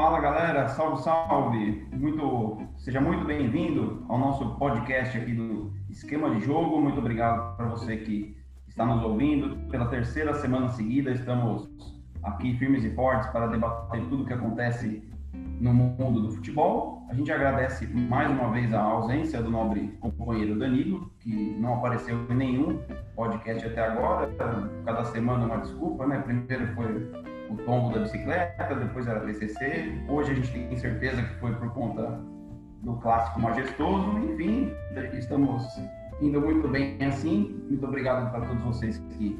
Fala galera, salve, salve! Muito, seja muito bem-vindo ao nosso podcast aqui do Esquema de Jogo. Muito obrigado para você que está nos ouvindo. Pela terceira semana seguida, estamos aqui firmes e fortes para debater tudo o que acontece no mundo do futebol. A gente agradece mais uma vez a ausência do nobre companheiro Danilo, que não apareceu em nenhum podcast até agora. Cada semana uma desculpa, né? Primeiro foi o tombo da bicicleta, depois era TCC. Hoje a gente tem certeza que foi por conta do clássico majestoso. Enfim, estamos indo muito bem assim. Muito obrigado para todos vocês que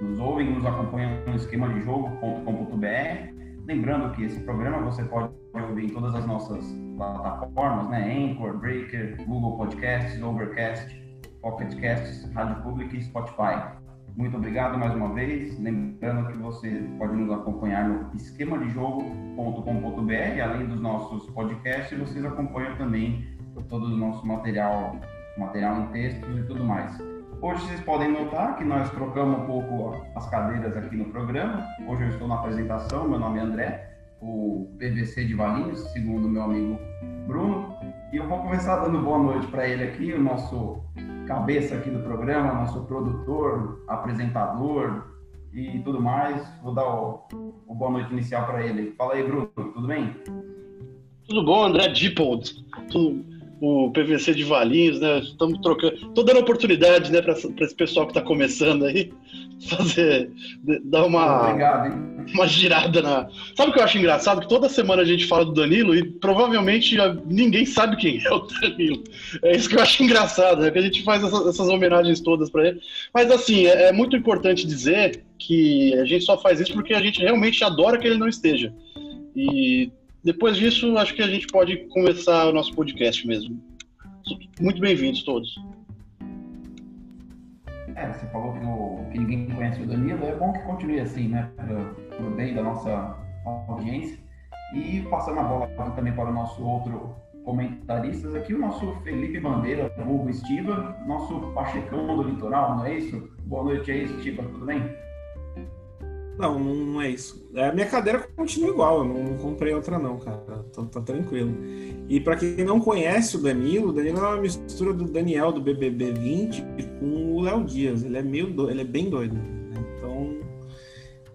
nos ouvem, nos acompanham no esquema de jogo.com.br. Lembrando que esse programa você pode ouvir em todas as nossas plataformas, né? Anchor, Breaker, Google Podcasts, Overcast, Pocket Casts, Rádio Pública e Spotify. Muito obrigado mais uma vez. Lembrando que você pode nos acompanhar no esquemadejogo.com.br, além dos nossos podcasts, vocês acompanham também todo o nosso material, material em textos e tudo mais. Hoje vocês podem notar que nós trocamos um pouco as cadeiras aqui no programa. Hoje eu estou na apresentação, meu nome é André, o PVC de Valinhos, segundo meu amigo Bruno. E eu vou começar dando boa noite para ele aqui, o nosso cabeça aqui do programa, nosso produtor, apresentador e tudo mais. Vou dar o, o boa noite inicial para ele. Fala aí, Bruno, tudo bem? Tudo bom, André Dippold. Tudo, o PVC de Valinhos, né? Estamos trocando. Tô dando oportunidade, né, para esse pessoal que está começando aí, fazer. dar uma. Obrigado, uma girada na. Sabe o que eu acho engraçado? Que toda semana a gente fala do Danilo e provavelmente ninguém sabe quem é o Danilo. É isso que eu acho engraçado, né? Que a gente faz essas, essas homenagens todas para ele. Mas assim, é, é muito importante dizer que a gente só faz isso porque a gente realmente adora que ele não esteja. E depois disso, acho que a gente pode começar o nosso podcast mesmo. Muito bem-vindos todos. É, você falou que, que, ninguém conhece o Danilo, é bom que continue assim, né? Para o bem da nossa audiência. E passando a bola também para o nosso outro comentaristas aqui, o nosso Felipe Bandeira, Hugo Estiva, nosso Pachecão do Litoral, não é isso? Boa noite aí, Estiva, tudo bem? Não, não é isso. É, a minha cadeira continua igual, eu não comprei outra não, cara. Então tá tranquilo. E para quem não conhece o Danilo, o Danilo é uma mistura do Daniel do BBB 20 com o Léo Dias. Ele é meio doido, ele é bem doido. Né? Então,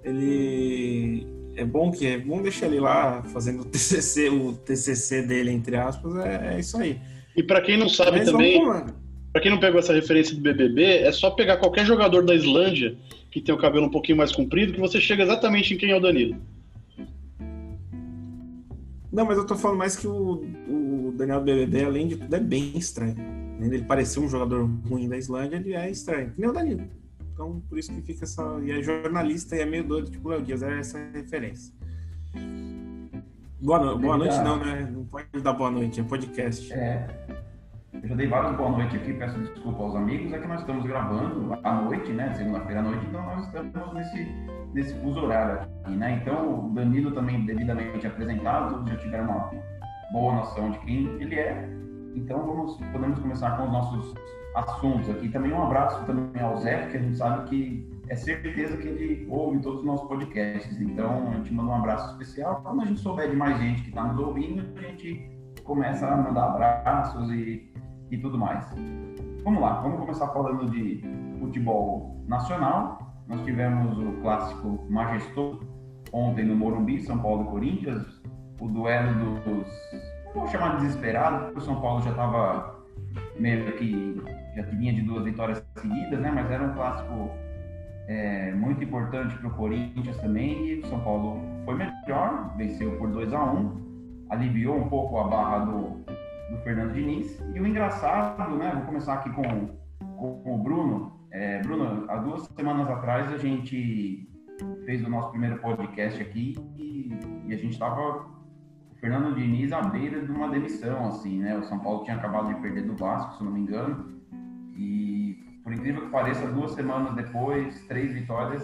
ele é bom que é bom deixar ele lá fazendo o TCC, o TCC dele entre aspas, é, é isso aí. E para quem não sabe Mas também, para quem não pegou essa referência do BBB, é só pegar qualquer jogador da Islândia que tem o cabelo um pouquinho mais comprido, que você chega exatamente em quem é o Danilo. Não, mas eu tô falando mais que o, o Daniel BBB, além de tudo, é bem estranho. Ele parecer um jogador ruim da Islândia, ele é estranho, que nem o Danilo. Então, por isso que fica essa. E é jornalista e é meio doido, tipo o Léo Dias, é essa referência. Boa, no... boa noite, não, né? Não pode dar boa noite, é podcast. É. Eu já dei várias boa noite aqui, peço desculpa aos amigos, é que nós estamos gravando à noite, né? Segunda-feira à noite, então nós estamos nesse, nesse fuso horário aqui, né? Então o Danilo também devidamente apresentado, todos já tiveram uma boa noção de quem ele é. Então vamos, podemos começar com os nossos assuntos aqui. Também um abraço também ao Zé, que a gente sabe que é certeza que ele ouve todos os nossos podcasts. Então a gente manda um abraço especial. Quando a gente souber de mais gente que está nos ouvindo, a gente começa a mandar abraços e e tudo mais. Vamos lá, vamos começar falando de futebol nacional. Nós tivemos o clássico majestoso ontem no Morumbi, São Paulo e Corinthians, o duelo dos, vou chamar de desesperado, porque o São Paulo já estava meio que já tinha de duas vitórias seguidas, né? Mas era um clássico é, muito importante para o Corinthians também e o São Paulo foi melhor, venceu por 2 a 1 aliviou um pouco a barra do, do Fernando Diniz. E o engraçado, né? Vou começar aqui com, com, com o Bruno. É, Bruno, há duas semanas atrás a gente fez o nosso primeiro podcast aqui e, e a gente estava o Fernando Diniz à beira de uma demissão, assim, né? O São Paulo tinha acabado de perder do Vasco, se não me engano, e por incrível que pareça, duas semanas depois, três vitórias,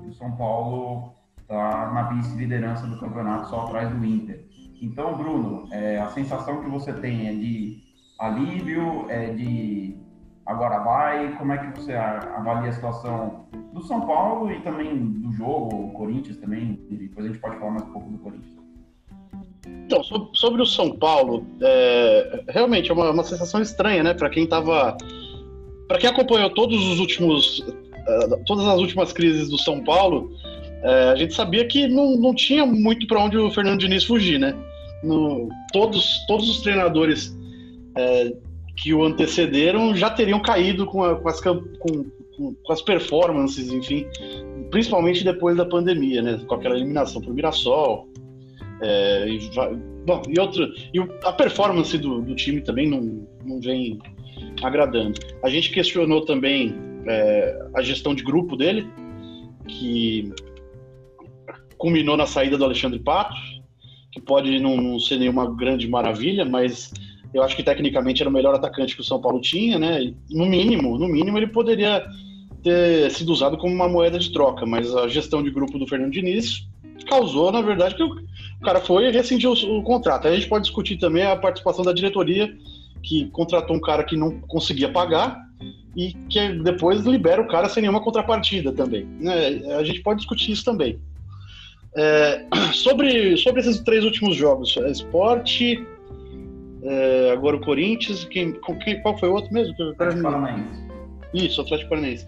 o São Paulo está na vice-liderança do campeonato só atrás do Inter. Então, Bruno, é, a sensação que você tem é de alívio, é de agora vai? Como é que você avalia a situação do São Paulo e também do jogo, o Corinthians também? Depois a gente pode falar mais um pouco do Corinthians. Então, sobre o São Paulo, é, realmente é uma, uma, sensação estranha, né? Para quem tava. Para quem acompanhou todos os últimos. Uh, todas as últimas crises do São Paulo, uh, a gente sabia que não, não tinha muito para onde o Fernando Diniz fugir, né? No, todos, todos os treinadores uh, que o antecederam já teriam caído com, a, com, as, com, com, as performances, enfim, principalmente depois da pandemia, né? Com aquela eliminação para o Mirassol, é, e, bom, e, outro, e a performance do, do, time também não, não vem agradando. A gente questionou também é, a gestão de grupo dele, que culminou na saída do Alexandre Pato, que pode não, não, ser nenhuma grande maravilha, mas eu acho que tecnicamente era o melhor atacante que o São Paulo tinha, né? No mínimo, no mínimo ele poderia ter sido usado como uma moeda de troca, mas a gestão de grupo do Fernando Diniz causou, na verdade, que o cara foi e rescindiu o, o contrato. Aí a gente pode discutir também a participação da diretoria, que contratou um cara que não conseguia pagar e que depois libera o cara sem nenhuma contrapartida também. Né? A gente pode discutir isso também. É, sobre, sobre esses três últimos jogos, é, esporte, é, agora o Corinthians, quem, qual foi o outro mesmo? Atlético Paranaense. Isso, Atlético Paranaense.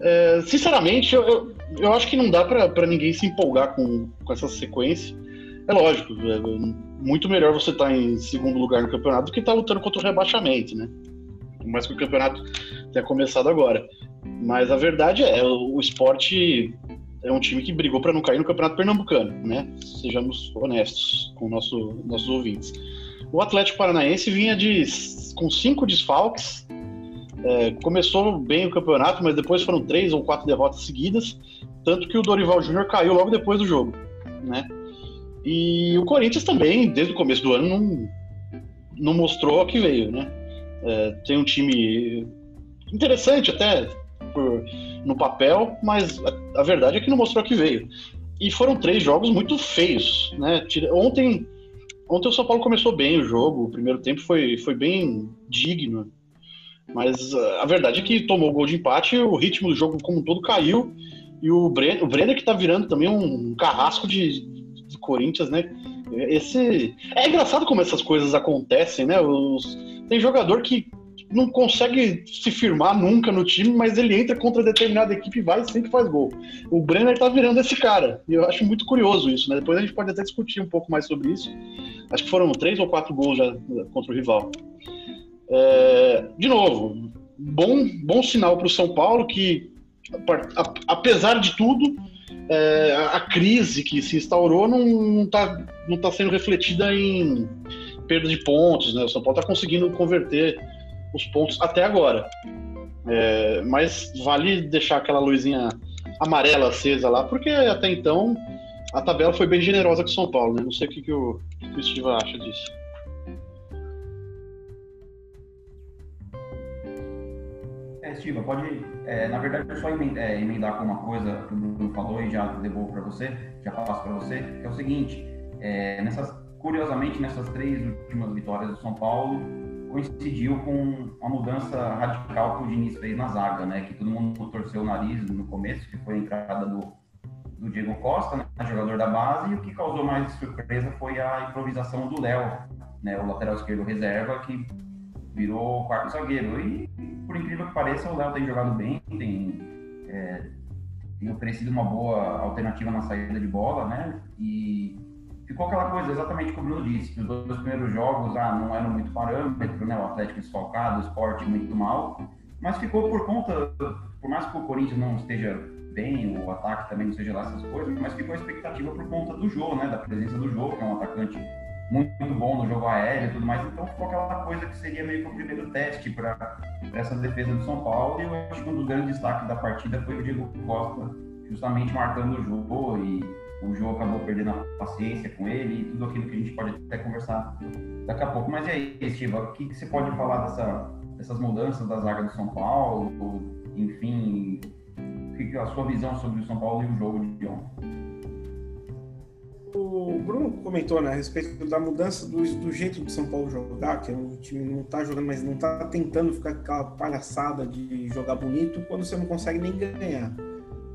É, sinceramente, eu, eu, eu, acho que não dá para ninguém se empolgar com, com essa sequência. É lógico, é muito melhor você estar tá em segundo lugar no campeonato do que estar tá lutando contra o rebaixamento, né? Por mais que o campeonato tenha começado agora. Mas a verdade é, o, o esporte é um time que brigou para não cair no campeonato pernambucano, né? Sejamos honestos com nosso, nossos ouvintes. O Atlético Paranaense vinha de com cinco desfalques é, começou bem o campeonato, mas depois foram três ou quatro derrotas seguidas, tanto que o Dorival Júnior caiu logo depois do jogo, né? E o Corinthians também, desde o começo do ano, não, não mostrou o que veio, né? É, tem um time interessante até por, no papel, mas a, a, verdade é que não mostrou que veio. E foram três jogos muito feios, né? Ontem, ontem o São Paulo começou bem o jogo, o primeiro tempo foi, foi bem digno, mas uh, a verdade é que tomou o gol de empate, o ritmo do jogo como um todo caiu. E o Brenner, o Brenner que tá virando também um carrasco de, de Corinthians, né? Esse é engraçado como essas coisas acontecem, né? Os... Tem jogador que não consegue se firmar nunca no time, mas ele entra contra determinada equipe vai e sempre faz gol. O Brenner tá virando esse cara. E eu acho muito curioso isso, né? Depois a gente pode até discutir um pouco mais sobre isso. Acho que foram três ou quatro gols já contra o rival. É, de novo, bom, bom sinal para o São Paulo que, apesar de tudo, é, a crise que se instaurou não está não tá sendo refletida em perda de pontos. Né? O São Paulo está conseguindo converter os pontos até agora. É, mas vale deixar aquela luzinha amarela acesa lá, porque até então a tabela foi bem generosa com São Paulo. Né? Não sei o que, que, o, que o Steve acha disso. É, Estiva, pode, é, na verdade, só emendar, é, emendar com uma coisa que o Bruno falou e já devolvo para você, já passo para você, que é o seguinte, é, nessas, curiosamente, nessas três últimas vitórias do São Paulo, coincidiu com a mudança radical que o Diniz fez na zaga, né, que todo mundo torceu o nariz no começo, que foi a entrada do, do Diego Costa, né, jogador da base, e o que causou mais surpresa foi a improvisação do Léo, né, o lateral esquerdo reserva, que virou quarto zagueiro. E, por incrível que pareça, o Léo tem jogado bem, tem, é, tem oferecido uma boa alternativa na saída de bola, né? E ficou aquela coisa, exatamente como Bruno disse, que os dois primeiros jogos ah, não eram muito parâmetro, né? O Atlético desfalcado, o esporte muito mal, mas ficou por conta, por mais que o Corinthians não esteja bem, o ataque também não seja lá essas coisas, mas ficou a expectativa por conta do jogo, né? Da presença do jogo, que é um atacante muito bom no jogo aéreo e tudo mais, então ficou aquela coisa que seria meio que o primeiro teste para essa defesa do São Paulo. E eu acho que um dos grandes destaques da partida foi o Diego Costa, justamente marcando o jogo e o jogo acabou perdendo a paciência com ele e tudo aquilo que a gente pode até conversar daqui a pouco. Mas e aí, Estiva, o que, que você pode falar dessa, dessas mudanças da zaga do São Paulo? Enfim, o que a sua visão sobre o São Paulo e o jogo de ontem? o Bruno comentou né, a respeito da mudança do, do jeito de São Paulo jogar, que é um time não tá jogando, mas não tá tentando ficar aquela palhaçada de jogar bonito quando você não consegue nem ganhar.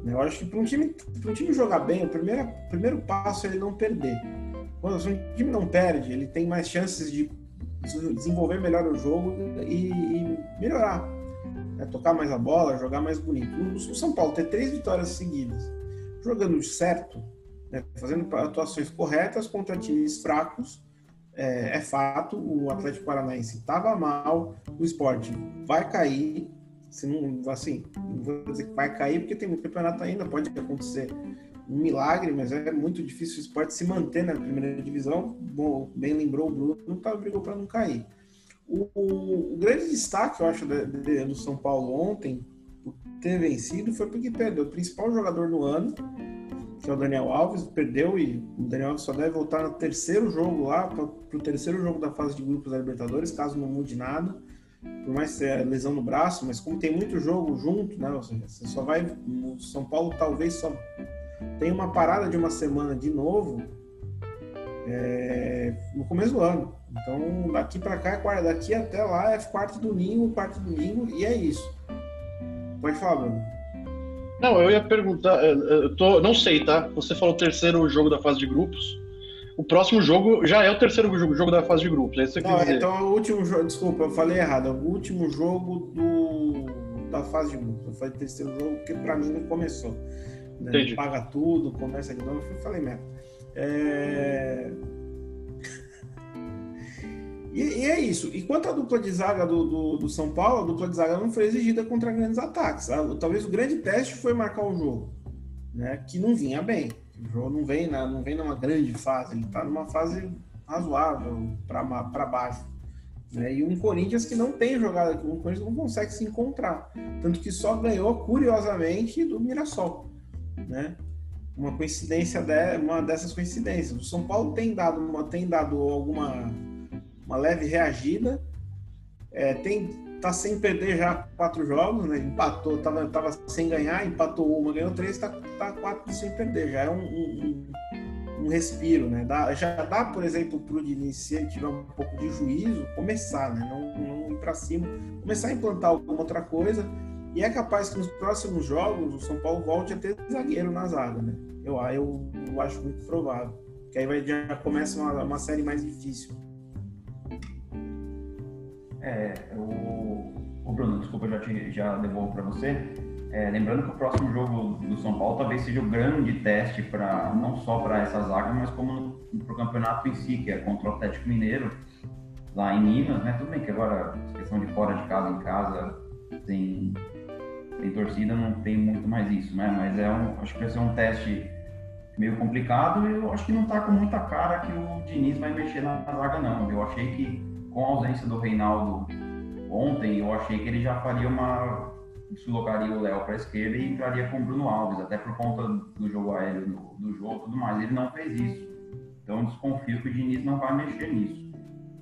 Eu acho que para um time, um time jogar bem, o primeiro, primeiro passo é ele não perder. quando o time não perde, ele tem mais chances de desenvolver melhor o jogo e, e melhorar. Né? Tocar mais a bola, jogar mais bonito. O São Paulo ter três vitórias seguidas, jogando certo, né? fazendo atuações corretas contra times fracos, é, é fato. O Atlético Paranaense estava mal, o esporte vai cair. Se não, assim, não vou dizer que vai cair, porque tem muito campeonato ainda, pode acontecer um milagre, mas é muito difícil o esporte se manter na primeira divisão. Bom, bem lembrou o Bruno, tá, brigou para não cair. O, o, o, grande destaque, eu acho, de, de, do São Paulo ontem, por ter vencido, foi porque perdeu o principal jogador no ano, que é o Daniel Alves, perdeu e o Daniel Alves só deve voltar no terceiro jogo lá, para o terceiro jogo da fase de grupos da Libertadores, caso não mude nada. Por mais ser lesão no braço, mas como tem muito jogo junto, né? Você só vai. O São Paulo talvez só tem uma parada de uma semana de novo é, no começo do ano. Então, daqui para cá, é daqui até lá é quarto domingo, quarto domingo, e é isso. Pode falar, Bruno. Não, eu ia perguntar, eu tô, não sei, tá? Você falou terceiro jogo da fase de grupos. O próximo jogo já é o terceiro jogo, jogo da fase de grupos, é isso que não, dizer. Então, o último jogo, desculpa, eu falei errado. O último jogo do, da fase de grupos. Eu falei terceiro jogo porque para mim não começou né? paga tudo, começa de novo. Eu falei, merda. É... e, e, é isso. E quanto à dupla de zaga do, do, do, São Paulo, a dupla de zaga não foi exigida contra grandes ataques. Talvez o grande teste foi marcar o jogo, né? que não vinha bem. O jogo não vem, na, não vem numa grande fase, ele está numa fase razoável para baixo. Né? E um Corinthians que não tem jogada, um Corinthians não consegue se encontrar. Tanto que só ganhou, curiosamente, do Mirassol né? Uma coincidência de, uma dessas coincidências. O São Paulo tem dado uma, tem dado alguma uma leve reagida, é, tem tá sem perder já quatro jogos, né? Empatou, tava, tava sem ganhar, empatou uma, ganhou três, tá, tá quatro sem perder. Já é um, um, um respiro, né? Dá, já dá, por exemplo, pro Diniz, se ele tiver um pouco de juízo, começar, né? Não, não ir para cima, começar a implantar alguma outra coisa e é capaz que nos próximos jogos o São Paulo volte a ter zagueiro na zaga, né? Eu, eu, eu acho muito provável. Que aí vai, já começa uma, uma série mais difícil. É, o, o Bruno, desculpa, já, te, já devolvo para você. É, lembrando que o próximo jogo do São Paulo talvez seja o grande teste para não só para essa zaga, mas como para o campeonato em si, que é contra o Atlético Mineiro, lá em Minas, né? Tudo bem que agora questão de fora de casa em casa tem torcida, não tem muito mais isso, né? Mas é um, acho que vai ser um teste meio complicado e eu acho que não tá com muita cara que o Diniz vai mexer na zaga, não. Eu achei que com a ausência do Reinaldo ontem, eu achei que ele já faria uma. deslocaria o Léo para a esquerda e entraria com o Bruno Alves, até por conta do jogo aéreo do, do jogo tudo mais. Ele não fez isso. Então desconfio que o Diniz não vai mexer nisso.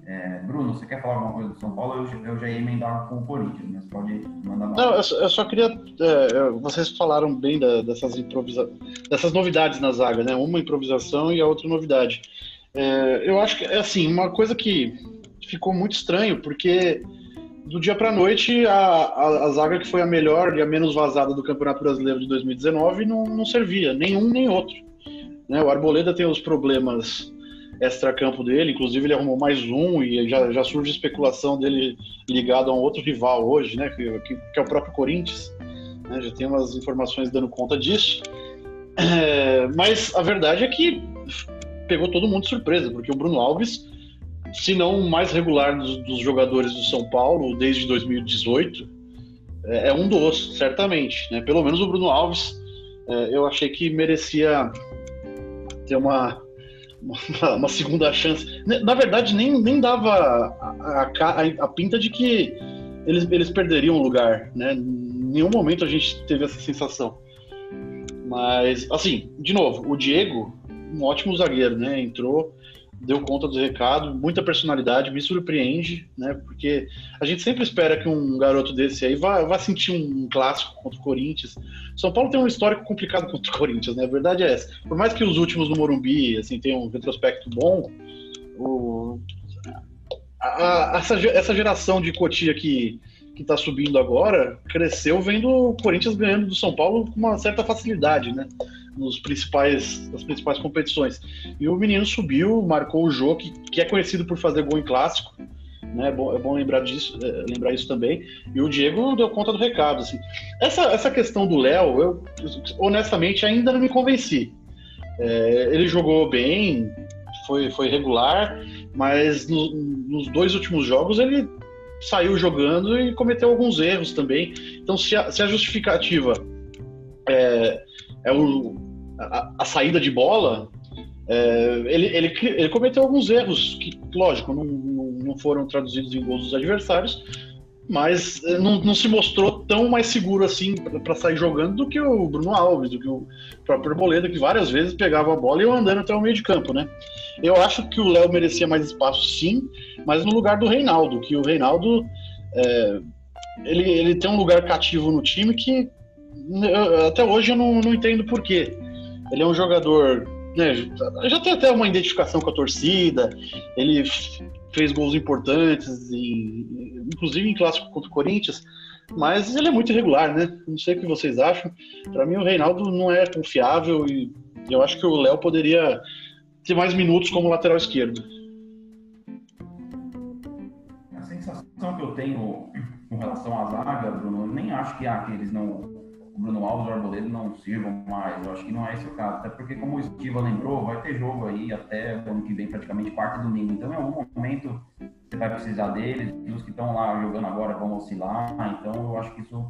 É, Bruno, você quer falar alguma coisa do São Paulo? Eu, eu já ia emendar com o Corinthians, mas pode mandar mais. Não, eu só, eu só queria. É, vocês falaram bem da, dessas, improvisa... dessas novidades na zaga, né? Uma improvisação e a outra novidade. É, eu acho que, é assim, uma coisa que ficou muito estranho, porque do dia para noite a, a, a, zaga que foi a melhor e a menos vazada do Campeonato Brasileiro de 2019 não, não servia, nenhum nem outro. Né? O Arboleda tem os problemas extra-campo dele, inclusive ele arrumou mais um e já, já surge especulação dele ligado a um outro rival hoje, né, que, que, que é o próprio Corinthians. Né, já tem umas informações dando conta disso. É, mas a verdade é que pegou todo mundo de surpresa, porque o Bruno Alves, se não o mais regular dos, dos jogadores do São Paulo desde 2018, é, é um dos, certamente. Né? Pelo menos o Bruno Alves, é, eu achei que merecia ter uma uma, uma, segunda chance. Na verdade, nem, nem dava a, a, a, pinta de que eles, eles perderiam o lugar, né? Em nenhum momento a gente teve essa sensação. Mas, assim, de novo, o Diego, um ótimo zagueiro, né? Entrou, deu conta do recado, muita personalidade, me surpreende, né? Porque a gente sempre espera que um garoto desse aí vá, vá sentir um clássico contra o Corinthians. São Paulo tem um histórico complicado contra o Corinthians, né? A verdade é essa. Por mais que os últimos no Morumbi, assim, tenham um retrospecto bom, o... a, a, essa, essa geração de Cotia que que está subindo agora cresceu vendo o Corinthians ganhando do São Paulo com uma certa facilidade, né? Nos principais, nas principais competições. E o menino subiu, marcou o jogo, que, que é conhecido por fazer gol em clássico. Né? É, bom, é bom lembrar disso, é, lembrar isso também. E o Diego deu conta do recado. Assim. Essa, essa questão do Léo, eu honestamente ainda não me convenci. É, ele jogou bem, foi, foi regular, mas no, nos dois últimos jogos ele saiu jogando e cometeu alguns erros também. Então, se a, se a justificativa é, é o, a, a, saída de bola, é, ele, ele, ele, cometeu alguns erros que, lógico, não, não, foram traduzidos em gols dos adversários, mas eh, não, não, se mostrou tão mais seguro assim para sair jogando do que o Bruno Alves, do que o próprio Arboleda, que várias vezes pegava a bola e ia andando até o meio de campo, né? Eu acho que o Léo merecia mais espaço, sim, mas no lugar do Reinaldo, que o Reinaldo é, ele, ele tem um lugar cativo no time que até hoje eu não, não entendo por quê. Ele é um jogador né, já tem até uma identificação com a torcida, ele fez gols importantes, em, inclusive em clássico contra o Corinthians, mas ele é muito irregular, né? Não sei o que vocês acham. Para mim, o Reinaldo não é confiável e eu acho que o Léo poderia ter mais minutos como lateral esquerdo. A sensação que eu tenho com relação à zaga, Bruno, nem acho que, ah, que eles não o Bruno Alves e o Arboleda não sirvam mais. Eu acho que não é esse o caso. Até porque, como o Estiva lembrou, vai ter jogo aí até o ano que vem, praticamente quarta e domingo. Então, em algum momento, você vai precisar deles. E os que estão lá jogando agora vão oscilar. Então, eu acho que isso.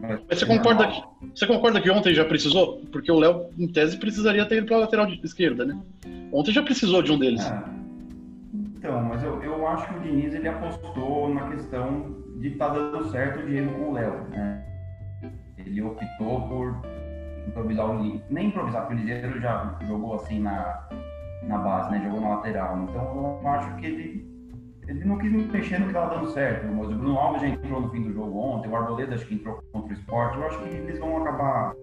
Mas você concorda, que, você concorda que ontem já precisou? Porque o Léo, em tese, precisaria ter ido para a lateral esquerda, né? Ontem já precisou de um deles. É. Então, mas eu, eu acho que o Diniz ele apostou na questão de estar tá dando certo o Diego com o Léo. Né? Ele optou por improvisar o Liseiro. Nem improvisar, porque o Liseiro já jogou assim na, na base, né? Jogou na lateral. Então eu acho que ele, ele não quis mexer no que estava dando certo. Mas o Bruno Alves já entrou no fim do jogo ontem, o Arboleda acho que entrou contra o esporte. Eu acho que eles vão acabar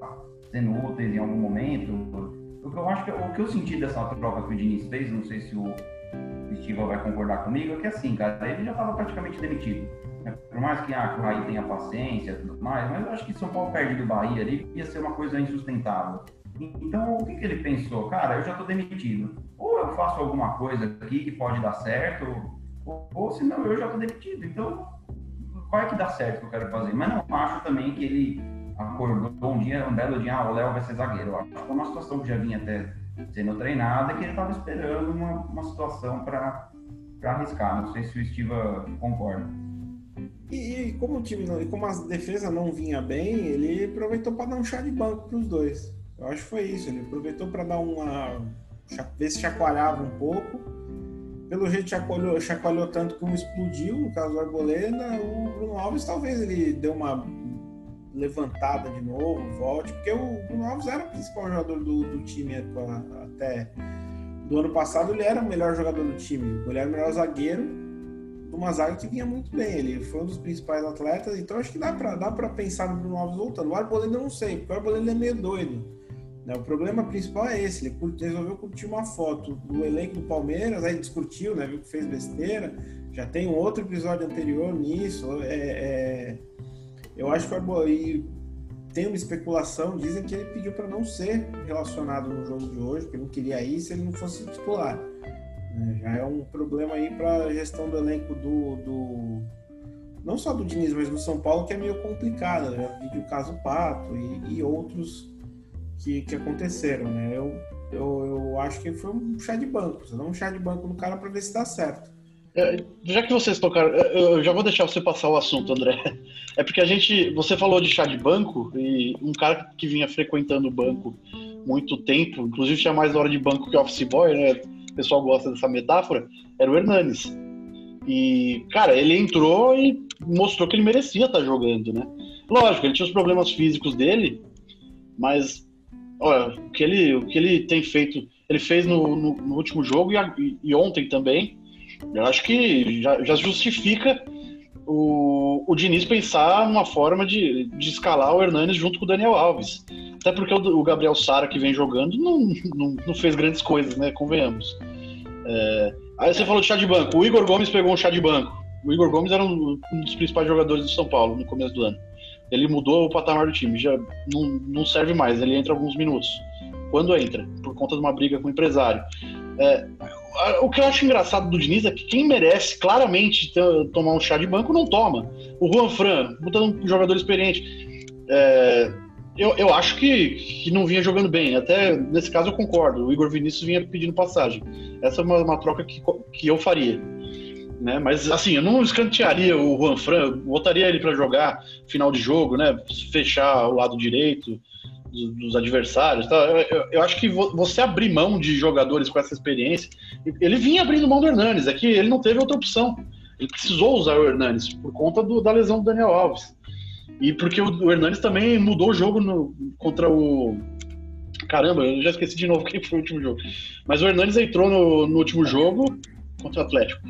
sendo úteis em algum momento. O que eu acho que o que eu senti dessa troca que o Diniz fez, não sei se o Estiva vai concordar comigo, é que assim, cara, ele já estava praticamente demitido. Né? Por mais que, ah, o Raí tenha paciência e tudo mais, mas eu acho que São Paulo perde do Bahia ali ia ser uma coisa insustentável. Então, o que, que ele pensou? Cara, eu já estou demitido. Ou eu faço alguma coisa aqui que pode dar certo, ou, ou se não, eu já estou demitido. Então, vai que dá certo que eu quero fazer. Mas não acho também que ele acordou um dia, um belo dia, ah, o Léo vai ser zagueiro. Eu acho que é uma situação que já vinha até sendo treinada, que ele estava esperando uma, uma situação para arriscar. Não sei se o Estiva concorda. E, e, como o time não, e como a defesa não vinha bem, ele aproveitou para dar um chá de banco para os dois. Eu acho que foi isso. Ele aproveitou para dar uma. ver se chacoalhava um pouco. Pelo jeito chacoalhou, chacoalhou tanto que um explodiu, no caso do Arboleda. O Bruno Alves talvez ele deu uma levantada de novo, volte, porque o Bruno Alves era o principal jogador do, do time até do ano passado, ele era o melhor jogador do time, ele era o melhor zagueiro de uma zaga que vinha muito bem, ele foi um dos principais atletas, então acho que dá para dá pensar no Bruno Alves voltando. O Arboleda eu não sei, porque o Arboleda é meio doido. Né? O problema principal é esse, ele resolveu curtir uma foto do elenco do Palmeiras, aí discutiu, né, viu que fez besteira, já tem um outro episódio anterior nisso, é, é eu acho que o Arboleda tem uma especulação, dizem que ele pediu para não ser relacionado no jogo de hoje, porque não queria ir se ele não fosse titular. É, já é um problema aí para a gestão do elenco do, do, não só do Diniz, mas do São Paulo, que é meio complicada. Né? Vi o caso Pato e, e outros que, que aconteceram. Né? Eu, eu, eu acho que foi um chá de banco. Você dá um chá de banco no cara para ver se dá certo. É, já que vocês tocaram, eu já vou deixar você passar o assunto, André. É porque a gente, você falou de chá de banco e um cara que vinha frequentando o banco muito tempo, inclusive tinha mais hora de banco que office boy, né? Pessoal gosta dessa metáfora, era o Hernanes. E, cara, ele entrou e mostrou que ele merecia estar jogando, né? Lógico, ele tinha os problemas físicos dele, mas olha, o que ele, o que ele tem feito, ele fez no, no, no último jogo e, e ontem também eu acho que já, já justifica o, o Diniz pensar uma forma de, de escalar o Hernanes junto com o Daniel Alves. Até porque o, o Gabriel Sara, que vem jogando, não, não, não, fez grandes coisas, né? Convenhamos. É, aí você falou de chá de banco. O Igor Gomes pegou um chá de banco. O Igor Gomes era um, um dos principais jogadores do São Paulo no começo do ano. Ele mudou o patamar do time, já não, não serve mais, ele entra alguns minutos. quando entra, por conta de uma briga com o empresário. É, o que eu acho engraçado do Diniz é que quem merece claramente tomar um chá de banco não toma. O Juan Fran, botando um jogador experiente. É, eu, eu acho que, que não vinha jogando bem. Até nesse caso eu concordo. O Igor Vinícius vinha pedindo passagem. Essa é uma, uma troca que, que eu faria. Né? Mas assim, eu não escantearia o Juan Fran, botaria ele para jogar final de jogo, né? Fechar o lado direito dos adversários. Tá? Eu, eu, eu, acho que você abrir mão de jogadores com essa experiência. Ele vinha abrindo mão do Hernanes, é que ele não teve outra opção. Ele precisou usar o Hernanes por conta do, da lesão do Daniel Alves. E porque o, o Hernanes também mudou o jogo no, contra o. Caramba, eu já esqueci de novo quem foi o último jogo. Mas o Hernanes entrou no, no último jogo contra o Atlético.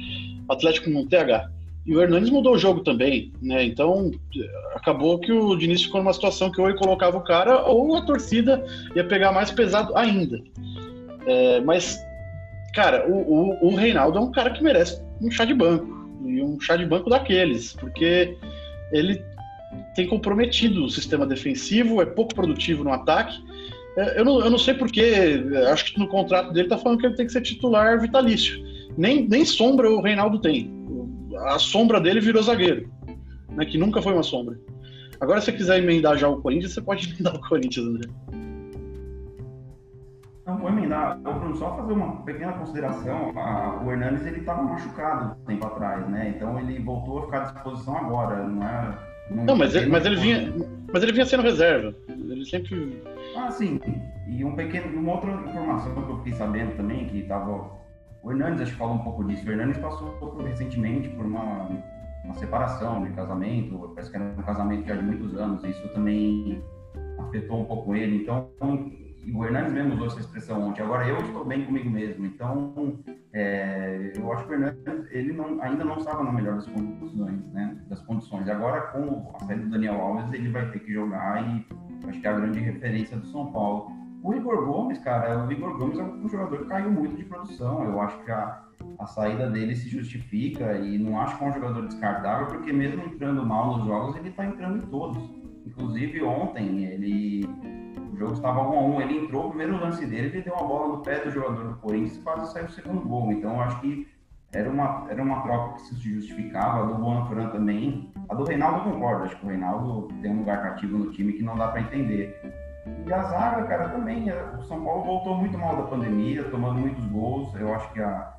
Atlético no TH. E o Hernanes mudou o jogo também, né? Então acabou que o Diniz ficou numa situação que ou ele colocava o cara ou a torcida ia pegar mais pesado ainda. É, mas, cara, o, o, o Reinaldo é um cara que merece um chá de banco. E um chá de banco daqueles, porque ele tem comprometido o sistema defensivo, é pouco produtivo no ataque. É, eu não, eu não sei porquê, acho que no contrato dele tá falando que ele tem que ser titular vitalício. Nem, nem sombra o Reinaldo tem. A sombra dele virou zagueiro, né, que nunca foi uma sombra. Agora, se você quiser emendar já o Corinthians, você pode emendar o Corinthians, André. Não, vou emendar. Bruno, só fazer uma pequena consideração. o Hernandes ele estava machucado tempo atrás, né? Então ele voltou a ficar à disposição agora, não é? Não, não mas, ele, mas ele vinha, mas ele vinha sendo reserva. Ele sempre. Ah, sim. E um pequeno, uma outra informação que eu fiquei sabendo também que estava o Hernandes acho que falou um pouco disso. O Hernandes passou recentemente por uma, uma separação de casamento, parece que era um casamento já de muitos anos, e isso também afetou um pouco ele. Então, o Hernandes mesmo usou essa expressão ontem. Agora eu estou bem comigo mesmo. Então, é, eu acho que o Hernandes ele não, ainda não estava na melhor das condições, né? Das condições. Agora, com a saída do Daniel Alves, ele vai ter que jogar e acho que é a grande referência do São Paulo. O Igor Gomes, cara, o Igor Gomes é um jogador que caiu muito de produção. Eu acho que a, a saída dele se justifica e não acho que é um jogador descartável, porque mesmo entrando mal nos jogos, ele está entrando em todos. Inclusive ontem, ele o jogo estava 1 a 1 ele entrou, o primeiro lance dele, ele deu uma bola no pé do jogador do Corinthians e quase saiu o segundo gol. Então eu acho que era uma, era uma troca que se justificava, a do Juan Fran também. A do Reinaldo eu concordo, acho que o Reinaldo tem um lugar cativo no time que não dá para entender. E a zaga, cara, também. É, o São Paulo voltou muito mal da pandemia, tomando muitos gols. Eu acho que a,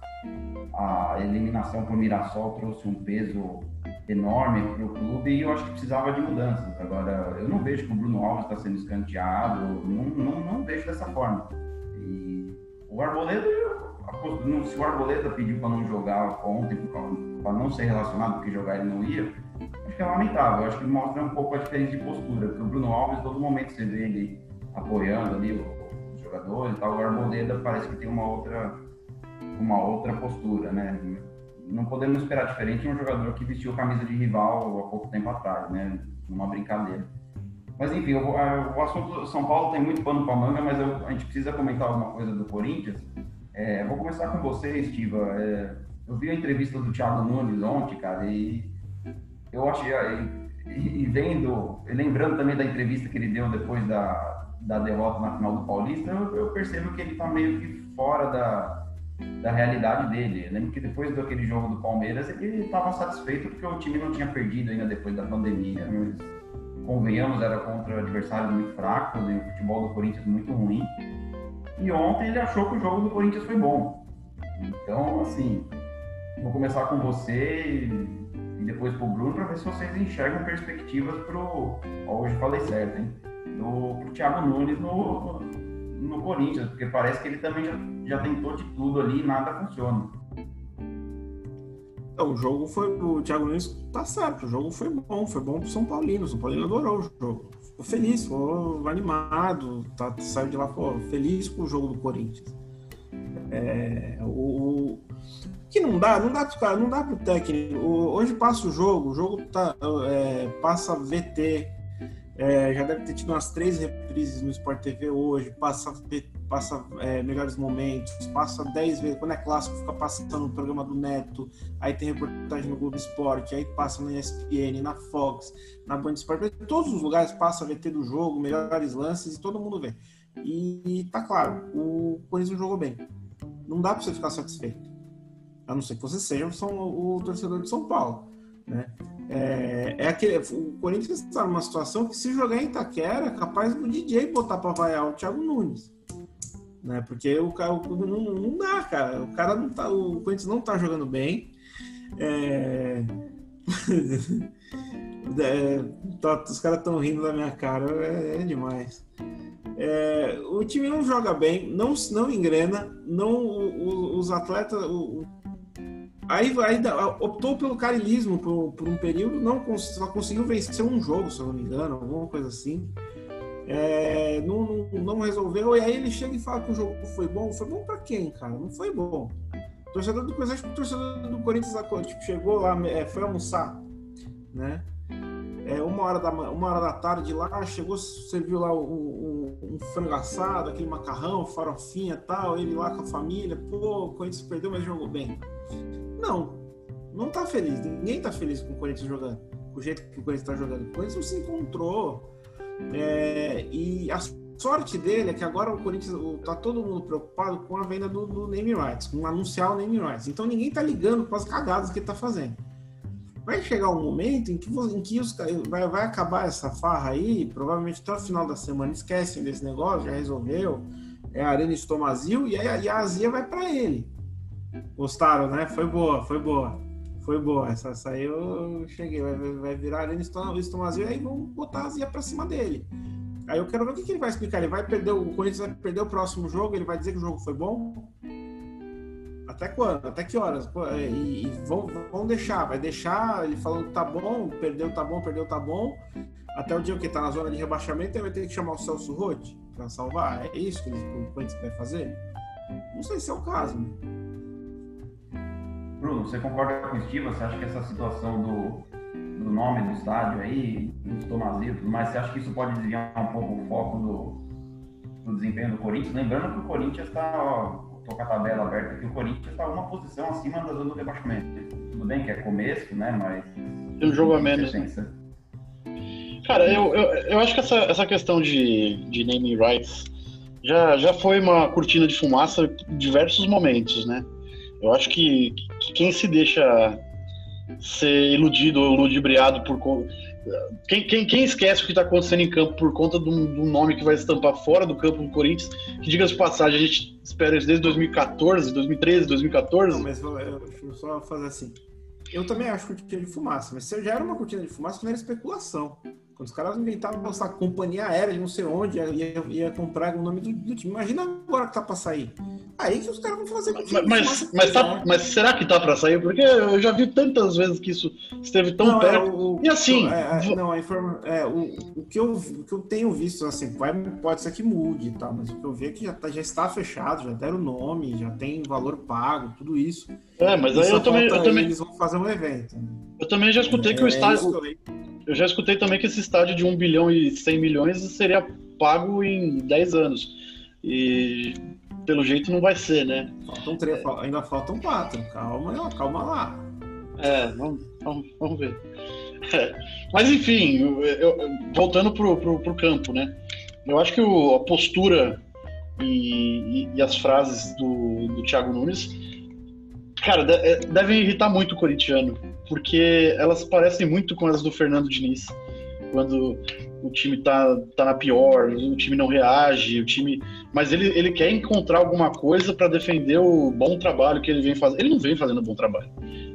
a eliminação para o Mirassol trouxe um peso enorme para o clube e eu acho que precisava de mudanças. Agora, eu não vejo que o Bruno Alves está sendo escanteado, não, não, não vejo dessa forma. E o Arboleda, se o Arboleda pediu para não jogar ontem, para não ser relacionado, porque jogar ele não ia, acho que é lamentável. Eu acho que mostra um pouco a diferença de postura, porque o Bruno Alves, todo momento você vê ele apoiando ali os jogadores e tal. O Arboleda parece que tem uma outra, uma outra postura, né? Não podemos esperar diferente de um jogador que vestiu camisa de rival há pouco tempo atrás, né? Numa brincadeira. Mas enfim, o, o assunto São Paulo tem muito pano para manga, mas eu, a gente precisa comentar alguma coisa do Corinthians. É, vou começar com você, Estiva. É, eu vi a entrevista do Thiago Nunes ontem, cara, e eu achei. E, e vendo, lembrando também da entrevista que ele deu depois da, da derrota na final do Paulista, eu, eu percebo que ele está meio que fora da, da realidade dele. Eu lembro que depois daquele jogo do Palmeiras, ele estava satisfeito porque o time não tinha perdido ainda depois da pandemia. Mas, convenhamos, era contra adversários muito fracos e o futebol do Corinthians muito ruim. E ontem ele achou que o jogo do Corinthians foi bom. Então, assim, vou começar com você e, depois pro Bruno para ver se vocês enxergam perspectivas pro. Hoje falei certo, hein? do pro Thiago Nunes no, no Corinthians, porque parece que ele também já, já tentou de tudo ali e nada funciona. O jogo foi. O Thiago Nunes tá certo, o jogo foi bom, foi bom pro São Paulino. O São Paulino adorou o jogo. Ficou feliz, ficou animado, tá, saiu de lá pô, feliz com o jogo do Corinthians. É, o, que não dá, não dá pro não dá pro técnico. hoje passa o jogo, o jogo tá, é, passa VT, é, já deve ter tido umas três reprises no Sport TV hoje, passa, passa é, melhores momentos, passa dez vezes, quando é clássico fica passando no programa do Neto, aí tem reportagem no Globo Esporte, aí passa na ESPN, na Fox, na Band Esporte, todos os lugares passa VT do jogo, melhores lances e todo mundo vê. E, e tá claro, o Corinthians jogou bem. Não dá para você ficar satisfeito. A não ser que você seja o, o torcedor de São Paulo. Né? É, é aquele, o Corinthians está numa situação que se jogar em Itaquera, é capaz do DJ botar para vaiar o Thiago Nunes. Né? Porque o cara não, não dá, cara. O cara não tá. O Corinthians não tá jogando bem. É... é, tá, os caras estão rindo da minha cara, é, é demais. É, o time não joga bem, não, não engrena, não os atletas. O, aí, aí optou pelo carilismo por, por, um período, não só conseguiu vencer um jogo, se eu não me engano, alguma coisa assim. É, não, não, resolveu, e aí ele chega e fala que o jogo foi bom. Foi bom para quem, cara? Não foi bom. Torcedor do Corinthians, o torcedor do Corinthians tipo, chegou lá, é, foi almoçar, né? é, uma, hora da, uma hora da tarde lá, chegou, serviu lá um, um, um frango assado, aquele macarrão, farofinha tal, ele lá com a família, pô, o Corinthians perdeu, mas jogou bem. Não, não tá feliz, ninguém tá feliz com o Corinthians jogando, com o jeito que o Corinthians tá jogando. O Corinthians não se encontrou. É, e a sorte dele é que agora o Corinthians tá todo mundo preocupado com a venda do, do name rights, com anunciar o name rights. Então ninguém tá ligando com as cagadas que ele tá fazendo vai chegar um momento em que, em que os, vai, vai acabar essa farra aí, provavelmente até o final da semana esquecem desse negócio, já resolveu, é a arena estomazil e, aí, e a azia vai para ele. Gostaram, né? Foi boa, foi boa. Foi boa. Essa, essa aí eu cheguei. Vai, vai virar arena estomazil e aí vão botar a azia pra cima dele. Aí eu quero ver o que, que ele vai explicar. Ele vai perder o Corinthians vai perder o próximo jogo, ele vai dizer que o jogo foi bom? Até quando? Até que horas? É, e, e vão, vão deixar, vai deixar ele falando tá bom, perdeu, tá bom, perdeu, tá bom. Até o dia que tá na zona de rebaixamento, ele vai ter que chamar o Celso Rotti para salvar. É isso que o Corinthians vai fazer? Não sei se é o caso. Né? Bruno, você concorda com o Steve? Você acha que essa situação do, do nome do estádio aí, dos Tomazio tudo mais, você acha que isso pode desviar um pouco o foco do, do desempenho do Corinthians? Lembrando que o Corinthians está tô com a tabela aberta aqui, o Corinthians está uma posição acima da zona do rebaixamento. Tudo bem que é começo, né? Mas. Tem um jogo a menos. Cara, eu, eu, eu acho que essa, essa questão de, de naming rights já, já foi uma cortina de fumaça em diversos momentos, né? Eu acho que, que quem se deixa ser iludido ou ludibriado por quem, quem, quem esquece o que está acontecendo em campo por conta de um, de um, nome que vai estampar fora do campo do Corinthians, que diga de passagem, a gente espera isso desde 2014, 2013, 2014. Não, mas eu, eu, eu só fazer assim. Eu também acho cortina de fumaça, mas se já era uma cortina de fumaça, não era especulação. Quando os caras inventavam essa companhia aérea de não sei onde, ia, ia, comprar o nome do, do, time. Imagina agora que tá pra sair. Aí que os caras vão fazer mas, mas, mas, tá, mas, será que tá pra sair? Porque eu já vi tantas vezes que isso esteve tão não, é, perto. É, o, e assim. É, é, não, a informa, é, o, o, que eu, o que eu tenho visto, assim, vai, pode ser que mude e tal, mas o que eu vi é que já, tá, já está fechado, já deram o nome, já tem valor pago, tudo isso. É, mas aí eu também, eu também. Eles vão fazer um evento. Eu também já escutei que o é, estádio. Eu já escutei também que esse estádio de 1 bilhão e 100 milhões seria pago em 10 anos. E pelo jeito não vai ser, né? Faltam três, é. ainda faltam quatro. Calma, calma lá. É, vamos, vamos, vamos ver. É. Mas enfim, eu, eu, voltando pro, pro, pro, campo, né? Eu acho que o, a postura e, e, e, as frases do, do Thiago Nunes, cara, de, é, devem irritar muito o corintiano porque elas parecem muito com as do Fernando Diniz. Quando o time tá, tá na pior, o time não reage, o time. Mas ele, ele quer encontrar alguma coisa para defender o bom trabalho que ele vem fazendo. Ele não vem fazendo bom trabalho.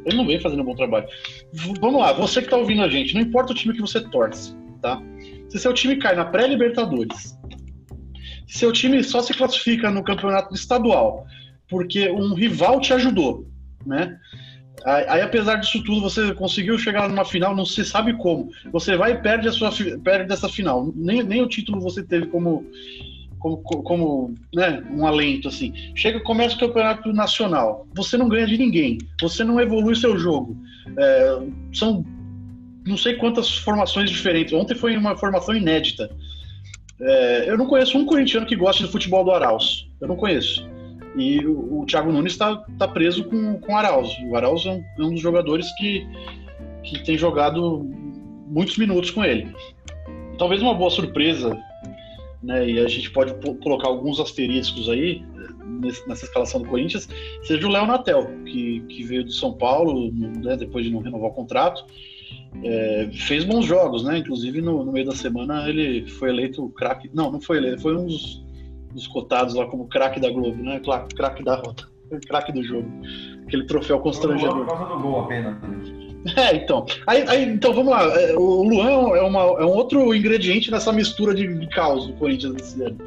Ele não vem fazendo bom trabalho. V vamos lá, você que tá ouvindo a gente, não importa o time que você torce, tá? Se seu time cai na pré-Libertadores, se seu time só se classifica no campeonato estadual porque um rival te ajudou, né? Aí, apesar disso tudo, você conseguiu chegar numa final, não se sabe como. Você vai e perde, a sua, perde dessa final. Nem, nem o título você teve como, como, como né, um alento, assim. Chega, começa o campeonato nacional. Você não ganha de ninguém. Você não evolui seu jogo. É, são não sei quantas formações diferentes. Ontem foi uma formação inédita. É, eu não conheço um corintiano que gosta de futebol do Arauz. Eu não conheço. E o, o Thiago Nunes está tá preso com, com o Arauz. O Arauz é um, é um dos jogadores que, que tem jogado muitos minutos com ele. Talvez uma boa surpresa né, e a gente pode colocar alguns asteriscos aí nessa escalação do Corinthians, seja o Léo Natel, que, que veio do São Paulo, né, depois de não renovar o contrato, é, fez bons jogos, né? Inclusive no, no, meio da semana ele foi eleito craque. Não, não foi eleito, foi um dos, dos cotados lá como craque da Globo, né? Craque da rota, craque do jogo. Aquele troféu constrangedor. Por causa do gol apenas. É, então. Aí, aí, então vamos lá. É, o Luan é, uma, é um outro ingrediente nessa mistura de, caos do Corinthians esse ano.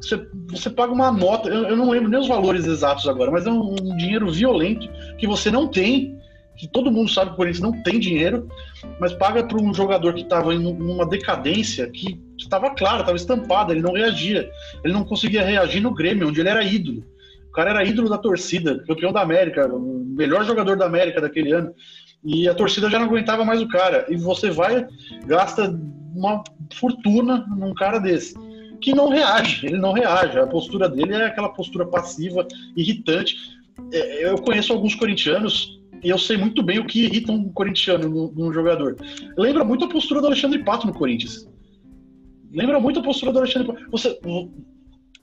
Você, você paga uma nota, eu, eu, não lembro nem os valores exatos agora, mas é um, um dinheiro violento que você não tem que todo mundo sabe que o Corinthians não tem dinheiro, mas paga para um jogador que estava em uma decadência que estava clara, estava estampada, ele não reagia. Ele não conseguia reagir no Grêmio, onde ele era ídolo. O cara era ídolo da torcida, campeão da América, o melhor jogador da América daquele ano. E a torcida já não aguentava mais o cara. E você vai, gasta uma fortuna num cara desse. Que não reage, ele não reage. A postura dele é aquela postura passiva, irritante. É, eu conheço alguns corintianos e eu sei muito bem o que irrita um corintiano num jogador. Lembra muito a postura do Alexandre Pato no Corinthians. Lembra muito a postura do Alexandre Pato. Você,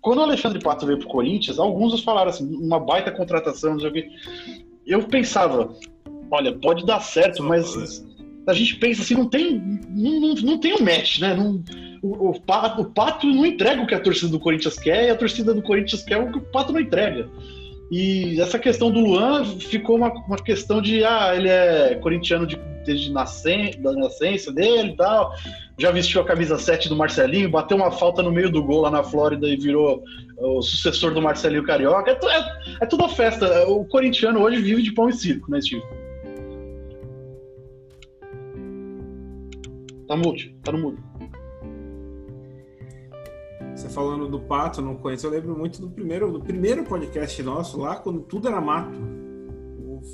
quando o Alexandre Pato veio pro Corinthians, alguns falaram assim, uma baita contratação, não sei o quê. Eu pensava, olha, pode dar certo, mas a gente pensa assim, não tem, não, não tem um match, né? Não, o, o, Pato, o Pato não entrega o que a torcida do Corinthians quer e a torcida do Corinthians quer o que o Pato não entrega. E essa questão do Luan ficou uma, uma questão de, ah, ele é corintiano de, desde nascen, da nascença dele e tal, já vestiu a camisa 7 do Marcelinho, bateu uma falta no meio do gol lá na Flórida e virou o sucessor do Marcelinho Carioca. É, é, é tudo festa. O corintiano hoje vive de pão e circo, né, Steve? Tá mudo, tá no mudo. Você falando do pato, não conheço. Eu lembro muito do primeiro, do primeiro podcast nosso lá, quando tudo era mato.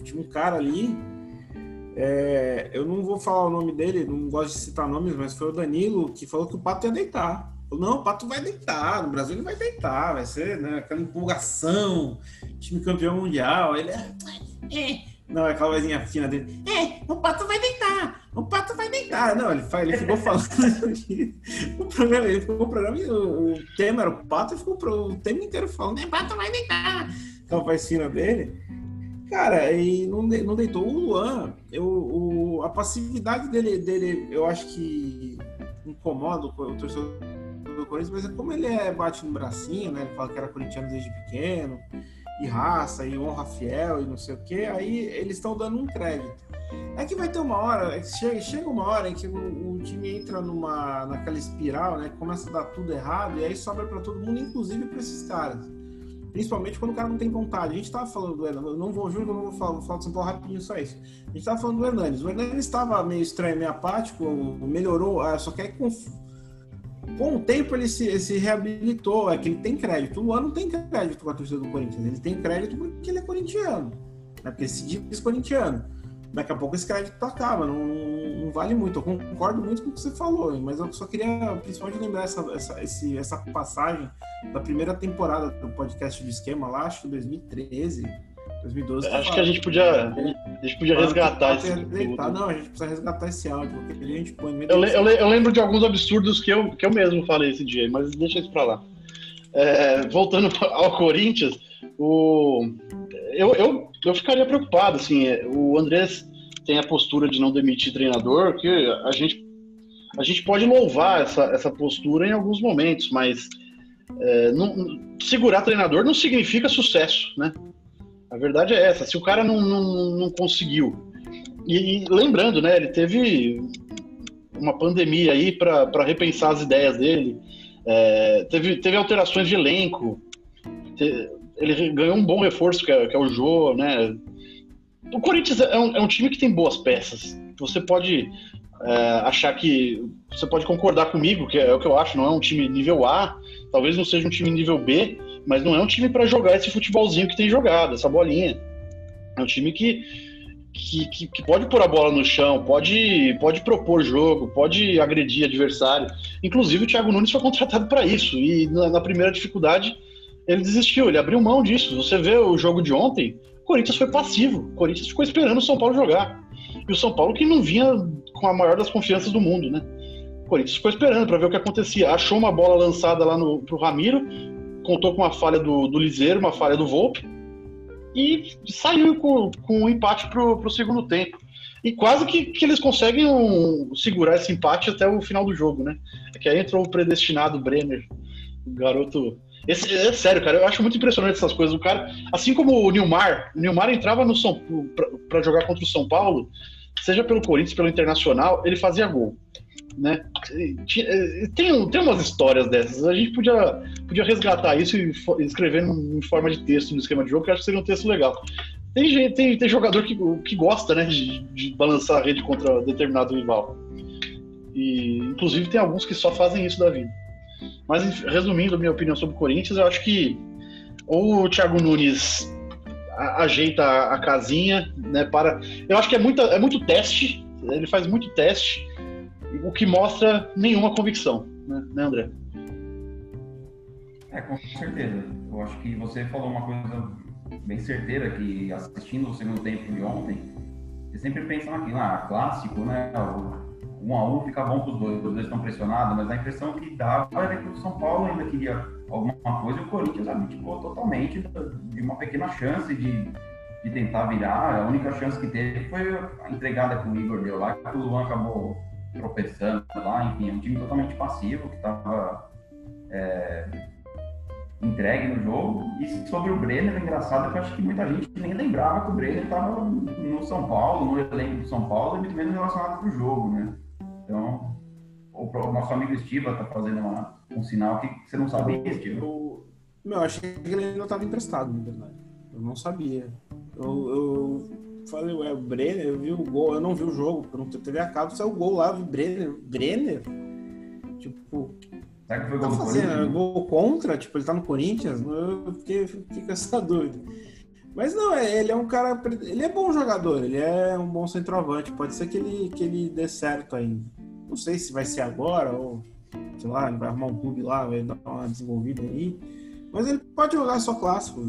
Tinha um cara ali. É, eu não vou falar o nome dele, não gosto de citar nomes, mas foi o Danilo que falou que o pato ia deitar. Não, o pato vai deitar. No Brasil ele vai deitar, vai ser né, aquela empolgação, time campeão mundial. Ele é. é não, é aquela vozinha fina dele. É, o pato vai deitar! O pato vai deitar! Não, ele, ele ficou falando o programa, ele ficou o programa, o, o tema era o pato, e ficou o tempo inteiro falando, é, o pato vai deitar! Aquela voz fina dele. Cara, e não, não deitou. O Luan, eu, o, a passividade dele, dele, eu acho que incomoda o torcedor do Corinthians, mas é como ele é, bate no bracinho, né? Ele fala que era corintiano desde pequeno e raça e honra fiel e não sei o que, aí eles estão dando um crédito. É que vai ter uma hora, é chega, chega uma hora em que o, o, time entra numa, naquela espiral, né? Começa a dar tudo errado e aí sobra para todo mundo, inclusive para esses caras. Principalmente quando o cara não tem vontade. A gente tava falando do Hernandes, eu não vou, juro que não vou falar, vou falar do São Paulo rapidinho só isso. A gente tava falando do Hernandes. O Hernandes estava meio estranho, meio apático, melhorou, ah, só quer com o tempo ele se, ele se reabilitou, é que ele tem crédito. O Luan não tem crédito com a torcida do Corinthians, ele tem crédito porque ele é corintiano, né? porque se diz corintiano. Daqui a pouco esse crédito acaba, não, não, vale muito. Eu concordo muito com o que você falou, mas eu só queria principalmente lembrar essa, essa, esse, essa passagem da primeira temporada do podcast do Esquema lá, acho que 2013 2012. Acho que a gente podia, a gente podia resgatar esse Não, a gente precisa resgatar esse áudio, porque a gente põe eu, eu, eu, lembro de alguns absurdos que eu, que eu mesmo falei esse dia, mas deixa isso pra lá. É, voltando ao Corinthians, o, eu, eu, eu ficaria preocupado, assim, é, o Andrés tem a postura de não demitir treinador, que a gente, a gente pode louvar essa, essa postura em alguns momentos, mas é, não, segurar treinador não significa sucesso, né? A verdade é essa. Se o cara não, não, não conseguiu. E, e, lembrando, né? Ele teve uma pandemia aí para repensar as ideias dele. É, teve, teve alterações de elenco. ele ganhou um bom reforço, que é, que é o Jô, né? O Corinthians é um, é um, time que tem boas peças. Você pode é, achar que. Você pode concordar comigo, que é o que eu acho, não é um time nível A, talvez não seja um time nível B, mas não é um time para jogar esse futebolzinho que tem jogado, essa bolinha. É um time que, que, que, que, pode pôr a bola no chão, pode, pode propor jogo, pode agredir adversário. Inclusive, o Thiago Nunes foi contratado para isso. E na, na, primeira dificuldade, ele desistiu, ele abriu mão disso. Você vê o jogo de ontem, o Corinthians foi passivo. O Corinthians ficou esperando o São Paulo jogar. E o São Paulo que não vinha com a maior das confianças do mundo, né? O Corinthians ficou esperando para ver o que acontecia. Achou uma bola lançada lá no, pro Ramiro, contou com uma falha do, do Liseiro, uma falha do Volpe, e saiu com, com um empate pro, pro segundo tempo. E quase que, que eles conseguem um, segurar esse empate até o final do jogo, né? É que aí entrou o predestinado Brenner, o garoto. Esse, é sério, cara, eu acho muito impressionante essas coisas. O cara, assim como o Nilmar, o Nilmar entrava no São para jogar contra o São Paulo, seja pelo Corinthians, pelo Internacional, ele fazia gol né? Tem, tem umas histórias dessas. A gente podia, podia resgatar isso e escrever em forma de texto no esquema de jogo, que eu acho que seria um texto legal. Tem, tem, tem jogador que, que gosta né, de, de balançar a rede contra determinado rival. E, inclusive, tem alguns que só fazem isso da vida. Mas, resumindo a minha opinião sobre o Corinthians, eu acho que ou o Thiago Nunes ajeita a casinha, né, para... Eu acho que é, muita, é muito teste, ele faz muito teste, o que mostra nenhuma convicção, né, né André? É, com certeza. Eu acho que você falou uma coisa bem certeira que assistindo o segundo tempo de ontem, você sempre pensa naquilo, ah, clássico, né? 1 a 1 fica bom para os dois, os dois estão pressionados, mas a impressão que dava era que o São Paulo ainda queria alguma coisa e o Corinthians abdicou totalmente de uma pequena chance de, de tentar virar. A única chance que teve foi a entregada que o Igor deu lá, que o Luan acabou tropeçando lá, enfim, é um time totalmente passivo que estava é, entregue no jogo. E sobre o Brenner, é engraçado que eu acho que muita gente nem lembrava que o Brenner estava no São Paulo, no elenco do São Paulo, e muito menos relacionado com o jogo, né? Então, o, nosso amigo Estiva está fazendo uma, um sinal que você não sabia, Estiva. Eu, meu, eu achei que ele ainda estava emprestado, na verdade. Eu não sabia. Eu, eu falei, ué, o Brenner, eu vi o gol, eu não vi o jogo, não teve a cabo, saiu o gol lá, o Brenner, Brenner? Tipo. Será que foi gol tá fazendo, Gol contra? Tipo, ele tá no Corinthians? Eu fiquei, fiquei com essa dúvida. Mas não, é, ele é um cara. Ele é bom jogador, ele é um bom centroavante. Pode ser que ele, que ele dê certo ainda. Não sei se vai ser agora, ou sei lá, ele vai arrumar um clube lá, vai dar uma desenvolvida aí. Mas ele pode jogar só clássico.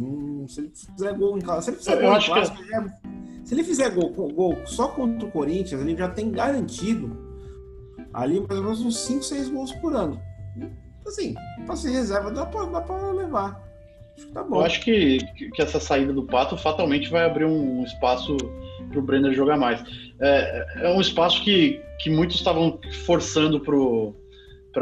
Se ele fizer gol em clássico, se ele fizer gol em clássico, que... ele é se ele fizer gol, gol só contra o Corinthians, ele já tem garantido ali mais ou menos uns 5, 6 gols por ano. Assim, para ser reserva dá para dá levar. Tá. Eu acho que, que essa saída do Pato fatalmente vai abrir um espaço para o Brenner jogar mais. É, é um espaço que, que muitos estavam forçando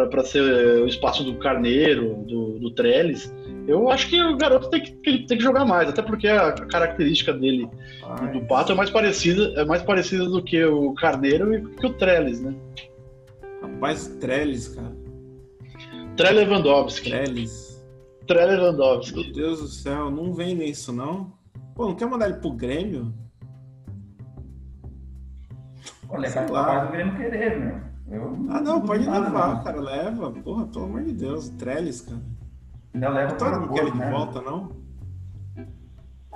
para ser o espaço do Carneiro, do, do Trellis. Eu acho que o garoto tem que, tem que jogar mais, até porque a característica dele Ai. do Pato é mais parecida, é mais parecida do que o Carneiro e que o Trellis, né? Rapaz, Trellis, cara. Trellis Lewandowski. Trellis. Trellis Lewandowski. Meu Deus do céu, não vem nisso, não? Pô, não quer mandar ele pro Grêmio? Olha, cara, faz o Grêmio querer, meu. Eu, ah, não, pode levar, cara, leva. Porra, pelo amor de Deus, Trellis, cara. Ainda leva então, para o quer ele de né? volta, não?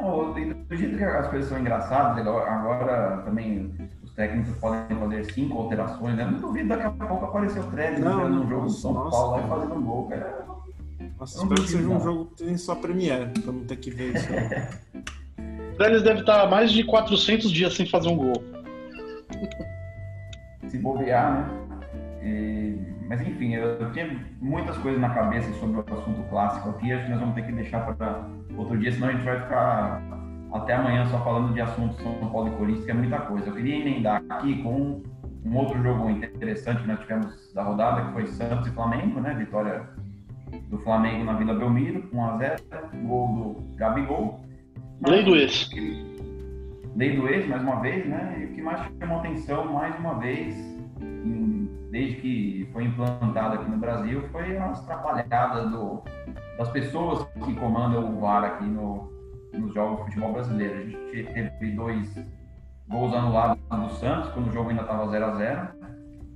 Não, do jeito que as coisas são engraçadas, agora também os técnicos podem fazer cinco alterações, né? Não duvido daqui a pouco aparecer o Trellis no jogo do São nossa, Paulo lá e fazendo um gol, cara. Nossa, espero que seja um jogo que tem só Premiere, pra não ter que ver isso. o Trellis deve estar mais de 400 dias sem fazer um gol. Se bobear, né? E mas enfim, eu tinha muitas coisas na cabeça sobre o assunto clássico aqui, acho que nós vamos ter que deixar para outro dia, senão a gente vai ficar até amanhã só falando de assuntos São Paulo e Corinthians, que é muita coisa. Eu queria emendar aqui com um outro jogo interessante que nós tivemos da rodada, que foi Santos e Flamengo, né? Vitória do Flamengo na Vila Belmiro, 1x0, gol do Gabigol. Lei do ex. Lei do ex, mais uma vez, né? E o que mais chamou atenção, mais uma vez, em desde que foi implantado aqui no Brasil, foi as atrapalhadas do, das pessoas que comandam o VAR aqui no, nos jogos de futebol brasileiro. A gente teve dois gols anulados do Santos, quando o jogo ainda estava 0 a 0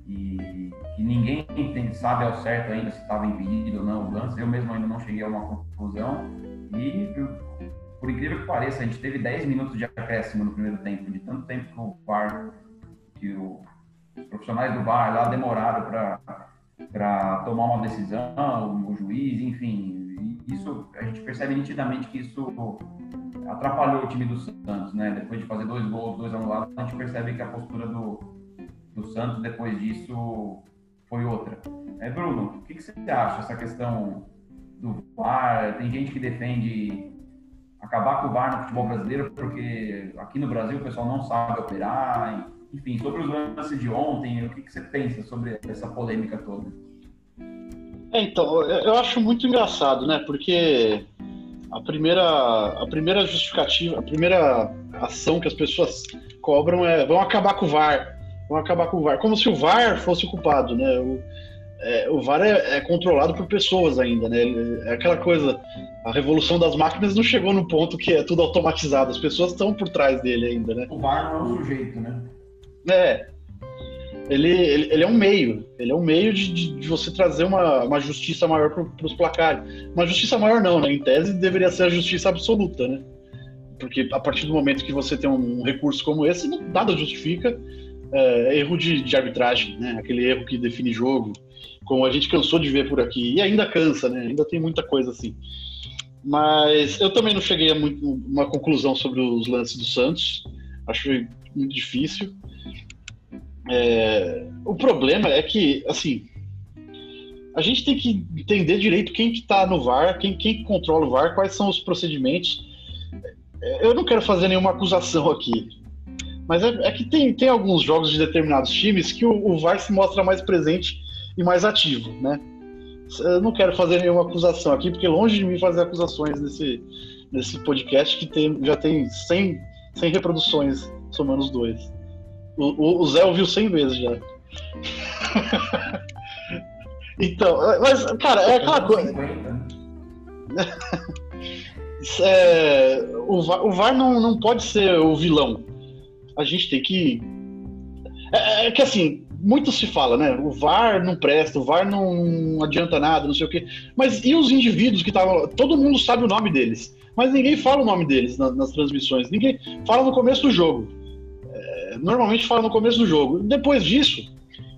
e, e ninguém tem, sabe ao certo ainda se estava impedido ou não o lance. Eu mesmo ainda não cheguei a uma conclusão. E, por incrível que pareça, a gente teve 10 minutos de acréscimo no primeiro tempo, de tanto tempo que o VAR, que o os profissionais do VAR lá demoraram para tomar uma decisão, o juiz, enfim. Isso a gente percebe nitidamente que isso atrapalhou o time do Santos, né? Depois de fazer dois gols, dois anulados, a gente percebe que a postura do, do Santos depois disso foi outra. É, Bruno, o que, que você acha dessa questão do VAR? Tem gente que defende acabar com o VAR no futebol brasileiro, porque aqui no Brasil o pessoal não sabe operar. Enfim, sobre os lances de ontem, o que, que você pensa sobre essa polêmica toda? É, então, eu acho muito engraçado, né? Porque a primeira, a primeira justificativa, a primeira ação que as pessoas cobram é vão acabar com o VAR, vão acabar com o VAR, como se o VAR fosse o culpado, né? O, é, o VAR é, é, controlado por pessoas ainda, né? É aquela coisa, a revolução das máquinas não chegou no ponto que é tudo automatizado, as pessoas estão por trás dele ainda, né? O VAR não é um sujeito, né? É. Ele, ele, ele é um meio, ele é um meio de, de, você trazer uma, uma justiça maior para os placares. Uma justiça maior não, né? Em tese deveria ser a justiça absoluta, né? Porque a partir do momento que você tem um recurso como esse, nada justifica é, erro de, de arbitragem, né? Aquele erro que define jogo, como a gente cansou de ver por aqui, e ainda cansa, né? Ainda tem muita coisa assim. Mas eu também não cheguei a muito, uma conclusão sobre os lances do Santos. Acho muito difícil. É, o problema é que, assim, a gente tem que entender direito quem que tá no VAR, quem, quem controla o VAR, quais são os procedimentos. Eu não quero fazer nenhuma acusação aqui, mas é, é que tem, tem alguns jogos de determinados times que o, o VAR se mostra mais presente e mais ativo, né? Eu não quero fazer nenhuma acusação aqui, porque longe de mim fazer acusações nesse, nesse podcast que tem, já tem 100, 100 reproduções, somando os dois. O, o Zé ouviu 100 vezes já. então, mas, cara, é aquela coisa. é, o VAR, o VAR não, não pode ser o vilão. A gente tem que. É, é que assim, muito se fala, né? O VAR não presta, o VAR não adianta nada, não sei o quê. Mas e os indivíduos que estavam. Todo mundo sabe o nome deles, mas ninguém fala o nome deles nas, nas transmissões. Ninguém fala no começo do jogo. É, normalmente fala no começo do jogo. Depois disso,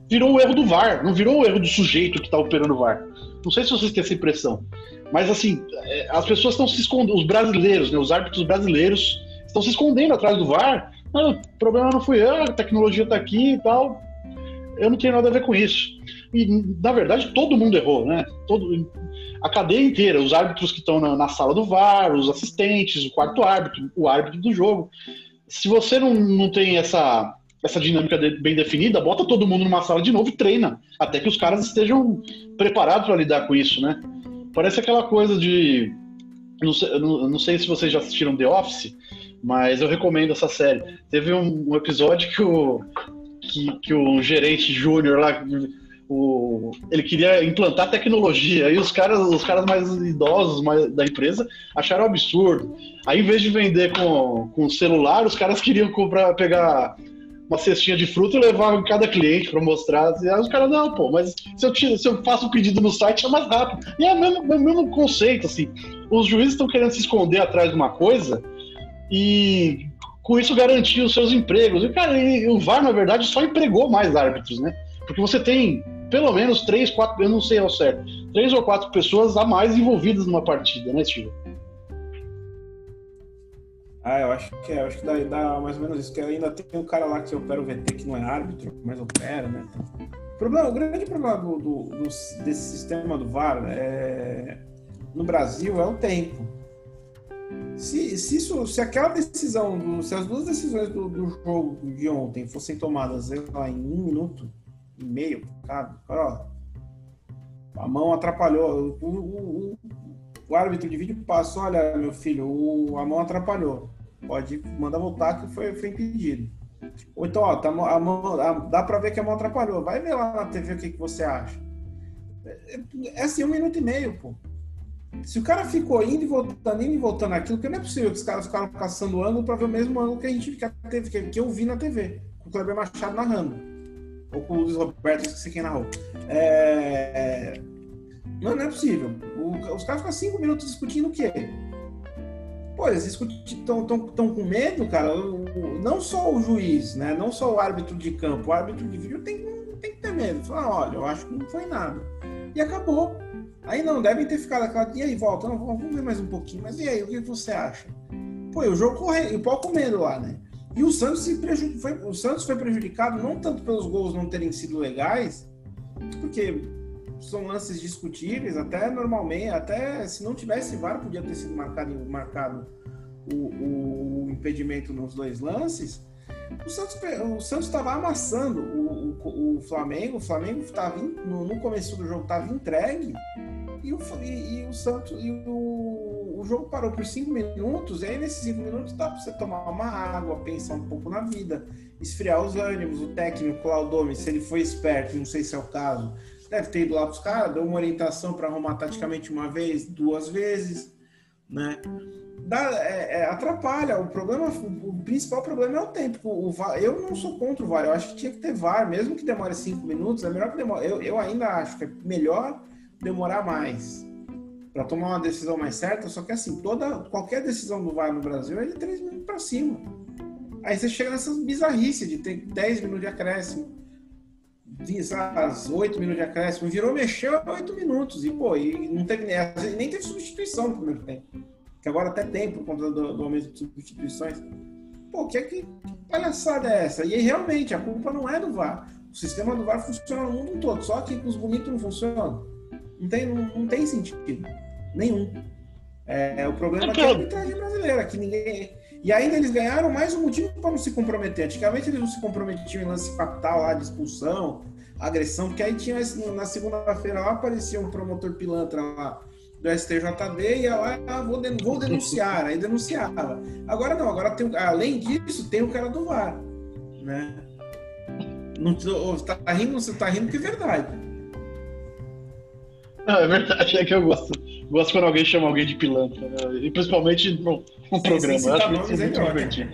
virou o erro do VAR, não virou o erro do sujeito que está operando o VAR. Não sei se vocês têm essa impressão. Mas assim, é, as pessoas estão se escondendo, os brasileiros, né, os árbitros brasileiros, estão se escondendo atrás do VAR. Ah, o problema não fui eu, a tecnologia está aqui e tal eu não tenho nada a ver com isso. E, na verdade, todo mundo errou, né? Todo, a cadeia inteira, os árbitros que estão na, na, sala do VAR, os assistentes, o quarto árbitro, o árbitro do jogo. Se você não, não tem essa, essa dinâmica de, bem definida, bota todo mundo numa sala de novo e treina, até que os caras estejam preparados para lidar com isso, né? Parece aquela coisa de. Não sei, não, não sei se vocês já assistiram The Office, mas eu recomendo essa série. Teve um, um episódio que o, que, que o gerente júnior lá, o, ele queria implantar tecnologia. E os caras, os caras mais idosos mais, da empresa acharam absurdo. Aí, em vez de vender com, com celular, os caras queriam comprar, pegar uma cestinha de fruta e levar em cada cliente para mostrar. E aí os caras, não, pô, mas se eu, tiro, se eu faço o um pedido no site é mais rápido. E é o mesmo, é o mesmo conceito, assim. Os juízes estão querendo se esconder atrás de uma coisa e com isso garantir os seus empregos. E, cara, e, o VAR, na verdade, só empregou mais árbitros, né? Porque você tem pelo menos três, quatro, eu não sei ao certo, três ou quatro pessoas a mais envolvidas numa partida, né, Steve? Ah, eu acho que é, eu acho que dá, dá, mais ou menos isso, que ainda tem um cara lá que opera o VT que não é árbitro, mas opera, né? O, problema, o grande problema do, do, do, desse sistema do VAR é, no Brasil é o tempo. Se, se, isso, se aquela decisão, do, se as duas decisões do, do, jogo de ontem fossem tomadas lá, em um minuto e meio, cara, ó, a mão atrapalhou, o, o, o, o, árbitro de vídeo passou, olha, meu filho, o, a mão atrapalhou, pode mandar voltar que foi, foi impedido. Ou então, ó, tá, a mão, a, dá pra ver que a mão atrapalhou, vai ver lá na TV o que, que você acha. É, é assim, um minuto e meio, pô. Se o cara ficou indo e voltando, indo e voltando aquilo, porque não é possível que os caras ficaram caçando ângulo para ver o mesmo ângulo que a gente teve, que eu vi na TV, com o Kleber Machado narrando. Ou com o Luiz Roberto, esqueci quem narrou. É... Não, não é possível. O, os caras ficam cinco minutos discutindo o quê? Pô, eles estão com medo, cara. Não só o juiz, né? Não só o árbitro de campo, o árbitro de vídeo tem, tem que ter medo. Falar, olha, eu acho que não foi nada. E acabou. Aí não, devem ter ficado aquela. E aí, volta, não, vamos ver mais um pouquinho. Mas e aí, o que você acha? Pô, o jogo correndo, e o pau comendo lá, né? E o Santos, se foi... o Santos foi prejudicado não tanto pelos gols não terem sido legais, porque são lances discutíveis, até normalmente, até se não tivesse VAR, podia ter sido marcado, marcado o, o impedimento nos dois lances. O Santos o Santos estava amassando o, o, o, Flamengo, o Flamengo estava no, no começo do jogo estava entregue e o, e, e o Santos e o, o jogo parou por cinco minutos. E aí nesses cinco minutos dá para você tomar uma água, pensar um pouco na vida, esfriar os ânimos. O técnico Claudome, se ele foi esperto, não sei se é o caso, deve ter ido lá para os caras, deu uma orientação para arrumar taticamente uma vez, duas vezes, né? Dá, é, é, atrapalha. O problema, o, o, principal problema é o tempo. O, VAR, eu não sou contra o VAR, eu acho que tinha que ter VAR, mesmo que demore cinco minutos, é melhor que demore. Eu, eu ainda acho que é melhor demorar mais para tomar uma decisão mais certa. Só que assim, toda qualquer decisão do VAR no Brasil é de três minutos para cima. Aí você chega nessas bizarrices de ter 10 minutos de acréscimo, as 8 minutos de acréscimo, virou mexeu 8 minutos. E, pô, e não teve, nem teve substituição no primeiro tempo. Que agora até tem por conta do, do aumento de substituições. Pô, que, que, que palhaçada é essa? E aí, realmente, a culpa não é do VAR. O sistema do VAR funciona no mundo todo, só que os bonitos não funcionam. Não tem, não, não tem sentido. Nenhum. É, o problema é que é a arbitragem brasileira, que ninguém. E ainda eles ganharam mais um motivo para não se comprometer. Antigamente eles não se comprometiam em lance capital lá de expulsão, agressão, porque aí tinha na segunda-feira lá aparecia um promotor pilantra lá do STJD ia lá, ah, vou, vou denunciar, aí denunciava. Agora não, agora tem, além disso, tem o cara do VAR, né? Não, tá rindo, você tá rindo que é verdade. Não, é verdade, é que eu gosto. Gosto quando alguém chama alguém de pilantra, né? E principalmente no, no programa. Sim, acho que isso é muito divertido.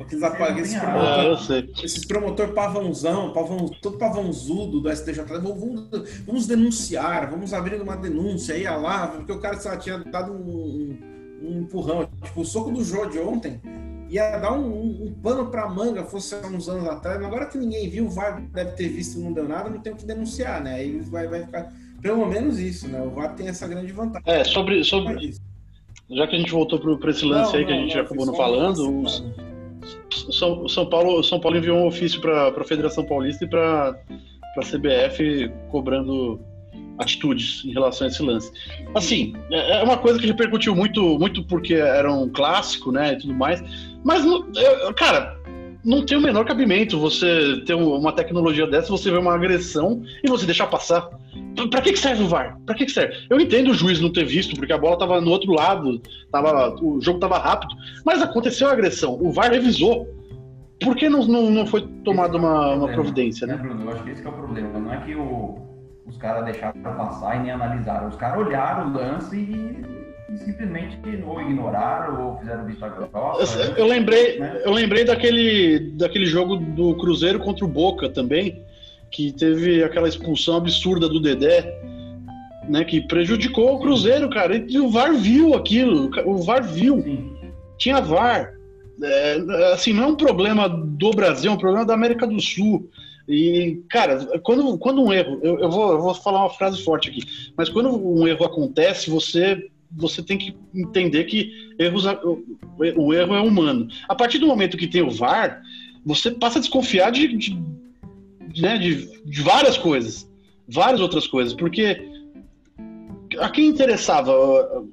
Aqueles, aqueles promotor, ah, esses promotor pavãozão, pavão, todo pavãozudo do STJ, vamos, vamos denunciar, vamos abrir uma denúncia, aí lá, porque o cara lá, tinha dado um, um, empurrão, tipo o soco do Jô de ontem, ia dar um, um, um pano pra manga, fosse há uns anos atrás, agora que ninguém viu, o VAR deve ter visto e não deu nada, não tem o que denunciar, né? Aí vai, vai ficar, pelo menos isso, né? O VAR tem essa grande vantagem. É, sobre, sobre já que a gente voltou para esse lance não, aí que a gente não, acabou não falando, os, são, São, Paulo, São Paulo enviou um ofício para a Federação Paulista e para a CBF cobrando atitudes em relação a esse lance. Assim, é, é uma coisa que repercutiu muito, muito porque era um clássico, né, e tudo mais. Mas, cara, não tem o menor cabimento você ter uma tecnologia dessa, você vê uma agressão e você deixar passar. Pra que, que serve o VAR? Pra que, que serve? Eu entendo o juiz não ter visto, porque a bola tava no outro lado, tava, o jogo tava rápido, mas aconteceu a agressão, o VAR revisou. Por que não, não, não foi tomada uma, uma providência, né? Bruno, eu acho que esse que é o problema. Não é que o, os caras deixaram passar e nem analisaram. Os caras olharam o lance e simplesmente ou ignoraram ou fizeram vista grossa. Eu, eu lembrei, né? eu lembrei daquele, daquele jogo do Cruzeiro contra o Boca também, que teve aquela expulsão absurda do Dedé, né, que prejudicou o Cruzeiro, cara. E o VAR viu aquilo, o VAR viu. Sim. Tinha VAR. É, assim, não é um problema do Brasil, é um problema da América do Sul. E, cara, quando, quando um erro, eu, eu, vou, eu vou falar uma frase forte aqui, mas quando um erro acontece, você você tem que entender que erros, o erro é humano. A partir do momento que tem o VAR, você passa a desconfiar de, de, né, de, de várias coisas, várias outras coisas, porque a quem interessava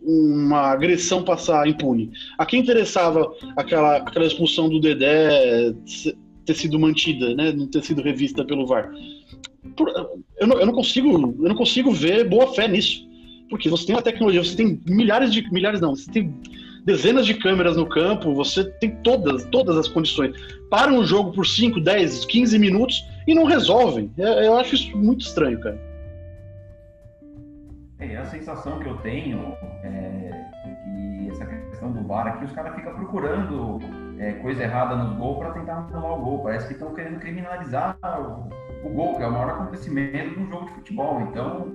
uma agressão passar impune? A quem interessava aquela, aquela expulsão do Dedé ter sido mantida, né, não ter sido revista pelo VAR? eu, não, eu, não consigo, eu não consigo ver boa fé nisso. Porque você tem uma tecnologia, você tem milhares de. milhares não, você tem dezenas de câmeras no campo, você tem todas, todas as condições. Para um jogo por 5, 10, 15 minutos e não resolvem. É, eu acho isso muito estranho, cara. É, a sensação que eu tenho é que essa questão do VAR aqui, os caras ficam procurando é, coisa errada no gol para tentar anular o gol. Parece que estão querendo criminalizar o, o, gol, que é o maior acontecimento de um jogo de futebol. Então,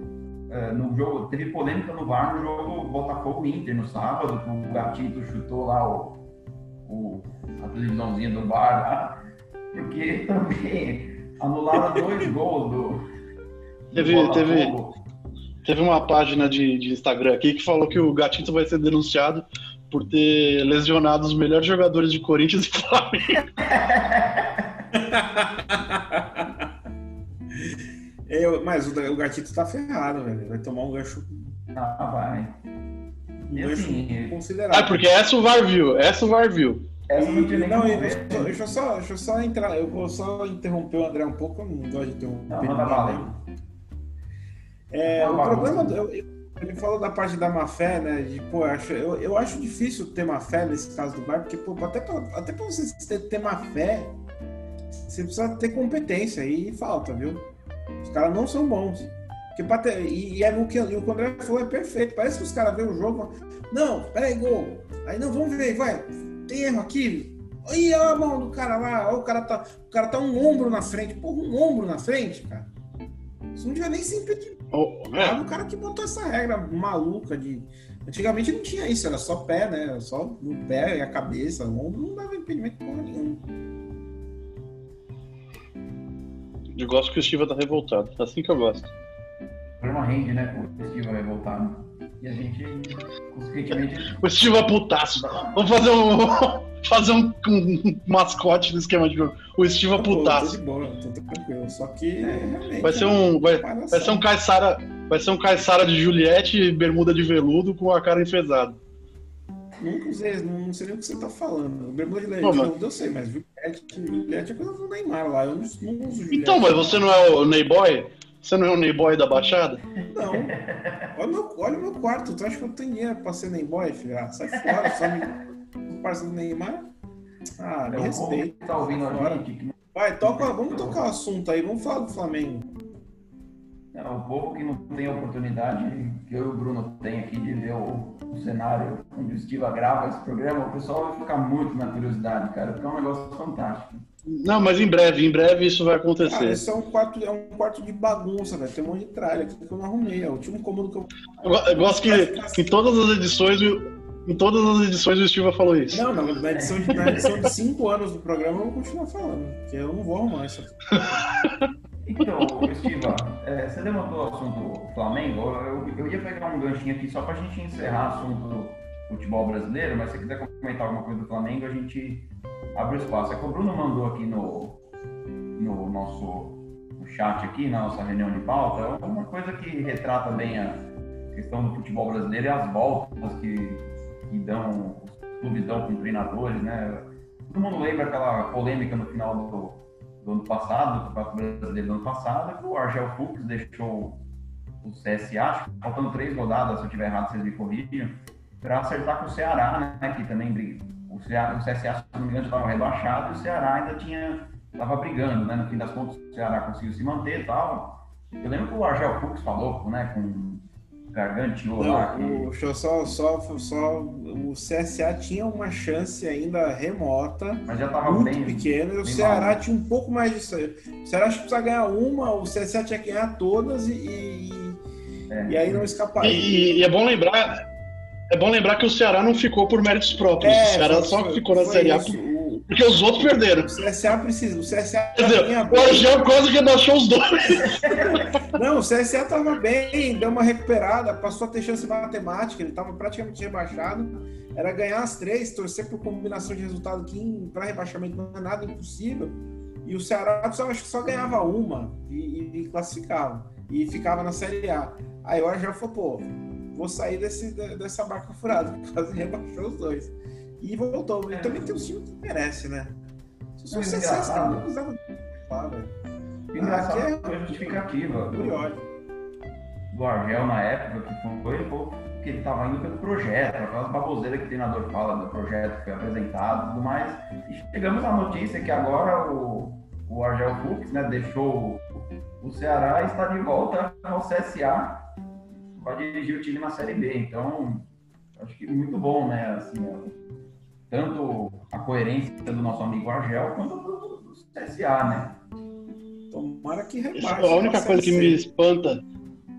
no jogo, teve polêmica no VAR no jogo Botafogo Inter no sábado, que o Gatito chutou lá o, o, a televisãozinha do VAR lá, porque também anularam dois gols do. do teve, teve, teve uma página de, de Instagram aqui que falou que o Gatito vai ser denunciado por ter lesionado os melhores jogadores de Corinthians e Flamengo. Eu, mas o, o gatito tá ferrado, velho. Vai tomar um gancho. Ah, vai. Um E gancho assim, considerável. Ah, porque essa o VAR viu, essa o VAR viu. essa não tinha nem Não, eu- deixa, eu só, deixa eu só entrar. Eu vou só interromper o André um pouco. Eu não gosto de interromper. Não, bala aí. É, o Uma problema, eu- eu- ele falou da parte da má fé, né? De, pô, eu acho, eu, eu acho difícil ter má fé nesse caso do VAR, porque, pô, até pra, até pra você ter, ter má fé, você precisa ter competência e falta, viu? Os caras não são bons. Ter- e, e é o que o o André falou é perfeito. Parece que os caras veem o jogo não, peraí, gol. Aí não, vamos ver, vai. Tem erro aqui. Olha a mão do cara lá, o cara tá, o cara tá um ombro na frente. Porra, um ombro na frente, cara. Isso não devia nem ser impedido. Oh, é, o cara que botou essa regra maluca de. Antigamente não tinha isso, era só pé, né? Era Só no pé e a cabeça. O ombro não dava impedimento porra nenhuma. Eu gosto que o Estiva tá revoltado. Assim que eu gosto. O programa rende, né? O Steve vai voltar. né? E a gente, consequentemente, O Estiva putaço. Vamos fazer um. fazer um, um mascote do esquema de jogo. O Estiva Pô, tô putaço. de boa, tô tranquilo. Só que realmente. Vai ser um. Vai, palhaçada. vai ser um Caissara. Vai ser um Caissara de Juliette e bermuda de veludo com a cara enfesada. Nunca usei, não, sei nem o que você tá falando. Bermuda de mas- eu sei, mas Juliette, Juliette é coisa do Neymar lá. Eu não, não uso Juliette. Então, mas você não é o Neyboy? Você não é o Neyboy da Baixada? Não. Olha o meu, olha o meu quarto. Tu acha que eu tenho dinheiro pra ser Neyboy, filho? Ah, sai fora, só me. parceiro do Neymar. Ah, me é o respeita. tá ouvindo a Fora. gente, que não- Vai, toca, vamos tocar o assunto aí, vamos falar do Flamengo. É, o povo que não tem a oportunidade que eu e o Bruno tem aqui de ver o, o cenário onde o Estiva grava esse programa, o pessoal vai ficar muito na curiosidade, cara, porque é um negócio fantástico. Não, mas em breve, em breve isso vai Cara, acontecer. esse é um quarto, é um quarto de bagunça, velho. Tem um monte de tralha aqui que eu não arrumei. É o último cômodo que eu. Eu eu gosto que, que em todas as edições, o- em todas as edições o Estiva falou isso. Não, na, na edição de, na edição de cinco anos do programa eu vou continuar falando. Porque eu não vou arrumar isso. Então, Estiva, é, você levantou o assunto Flamengo, eu, eu ia pegar um ganchinho aqui só pra gente encerrar o assunto futebol brasileiro, mas se quiser comentar alguma coisa do Flamengo, a gente abre o espaço. É que o Bruno mandou aqui no, no nosso no chat aqui, na nossa reunião de pauta, é uma coisa que retrata bem a questão do futebol brasileiro e as voltas que, que dão, os clubes dão com treinadores, né? Todo mundo lembra aquela polêmica no final do, do ano passado, do Campeonato Brasileiro do ano passado, que o Argel Fux deixou o CSA, faltando três rodadas, se eu estiver errado, vocês me corrigem, para acertar com o Ceará, né? Que também briga. O, Ceará, o CSA, se não me engano, estava rebaixado e o Ceará ainda tinha estava brigando, né? No fim das contas, o Ceará conseguiu se manter e tal. Eu lembro que o Argel Fux falou, né? Com o Gargantiô lá, que o, deixa eu só, só, só. O CSA tinha uma chance ainda remota. mas já estava muito bem. pequena, e o Ceará mal. tinha um pouco mais disso. O Ceará acho que precisa ganhar uma, o CSA tinha que ganhar todas e, e, É. e aí não escapar. E, e- e é bom lembrar. É bom lembrar que o Ceará não ficou por méritos próprios. o Ceará É, só foi- ficou na Série A por- porque os outros perderam. o CSA precisa, o CSA vinha o Argel quase rebaixou os dois. Não, o CSA tava bem, deu uma recuperada, passou a ter chance matemática, ele tava praticamente rebaixado. Era ganhar as três, torcer por combinação de resultado que para rebaixamento não é nada impossível. E o Ceará só, acho que só ganhava uma e, e- classificava. E ficava na Série A. Aí o Argel falou, pô, vou sair desse, de- dessa barca furada, que quase rebaixou os dois. E voltou. E também tem os times que merece, né? Se fosse é engraçado. não precisavam falar, velho. Engraçado, Aqui é- foi a justificativa do, Curioso. do Argel na época, que foi ele que ele estava indo pelo projeto, aquelas baboseiras que o treinador fala do projeto que foi apresentado e tudo mais. E chegamos à notícia que agora o, o Argel Fux né, deixou o, o Ceará e está de volta ao CSA para dirigir o time na Série B. Então, acho que muito bom, né? Assim, tanto a coerência do nosso amigo Argel quanto do, do CSA, né? Tomara que rebaixe. Isso, a única coisa que me espanta,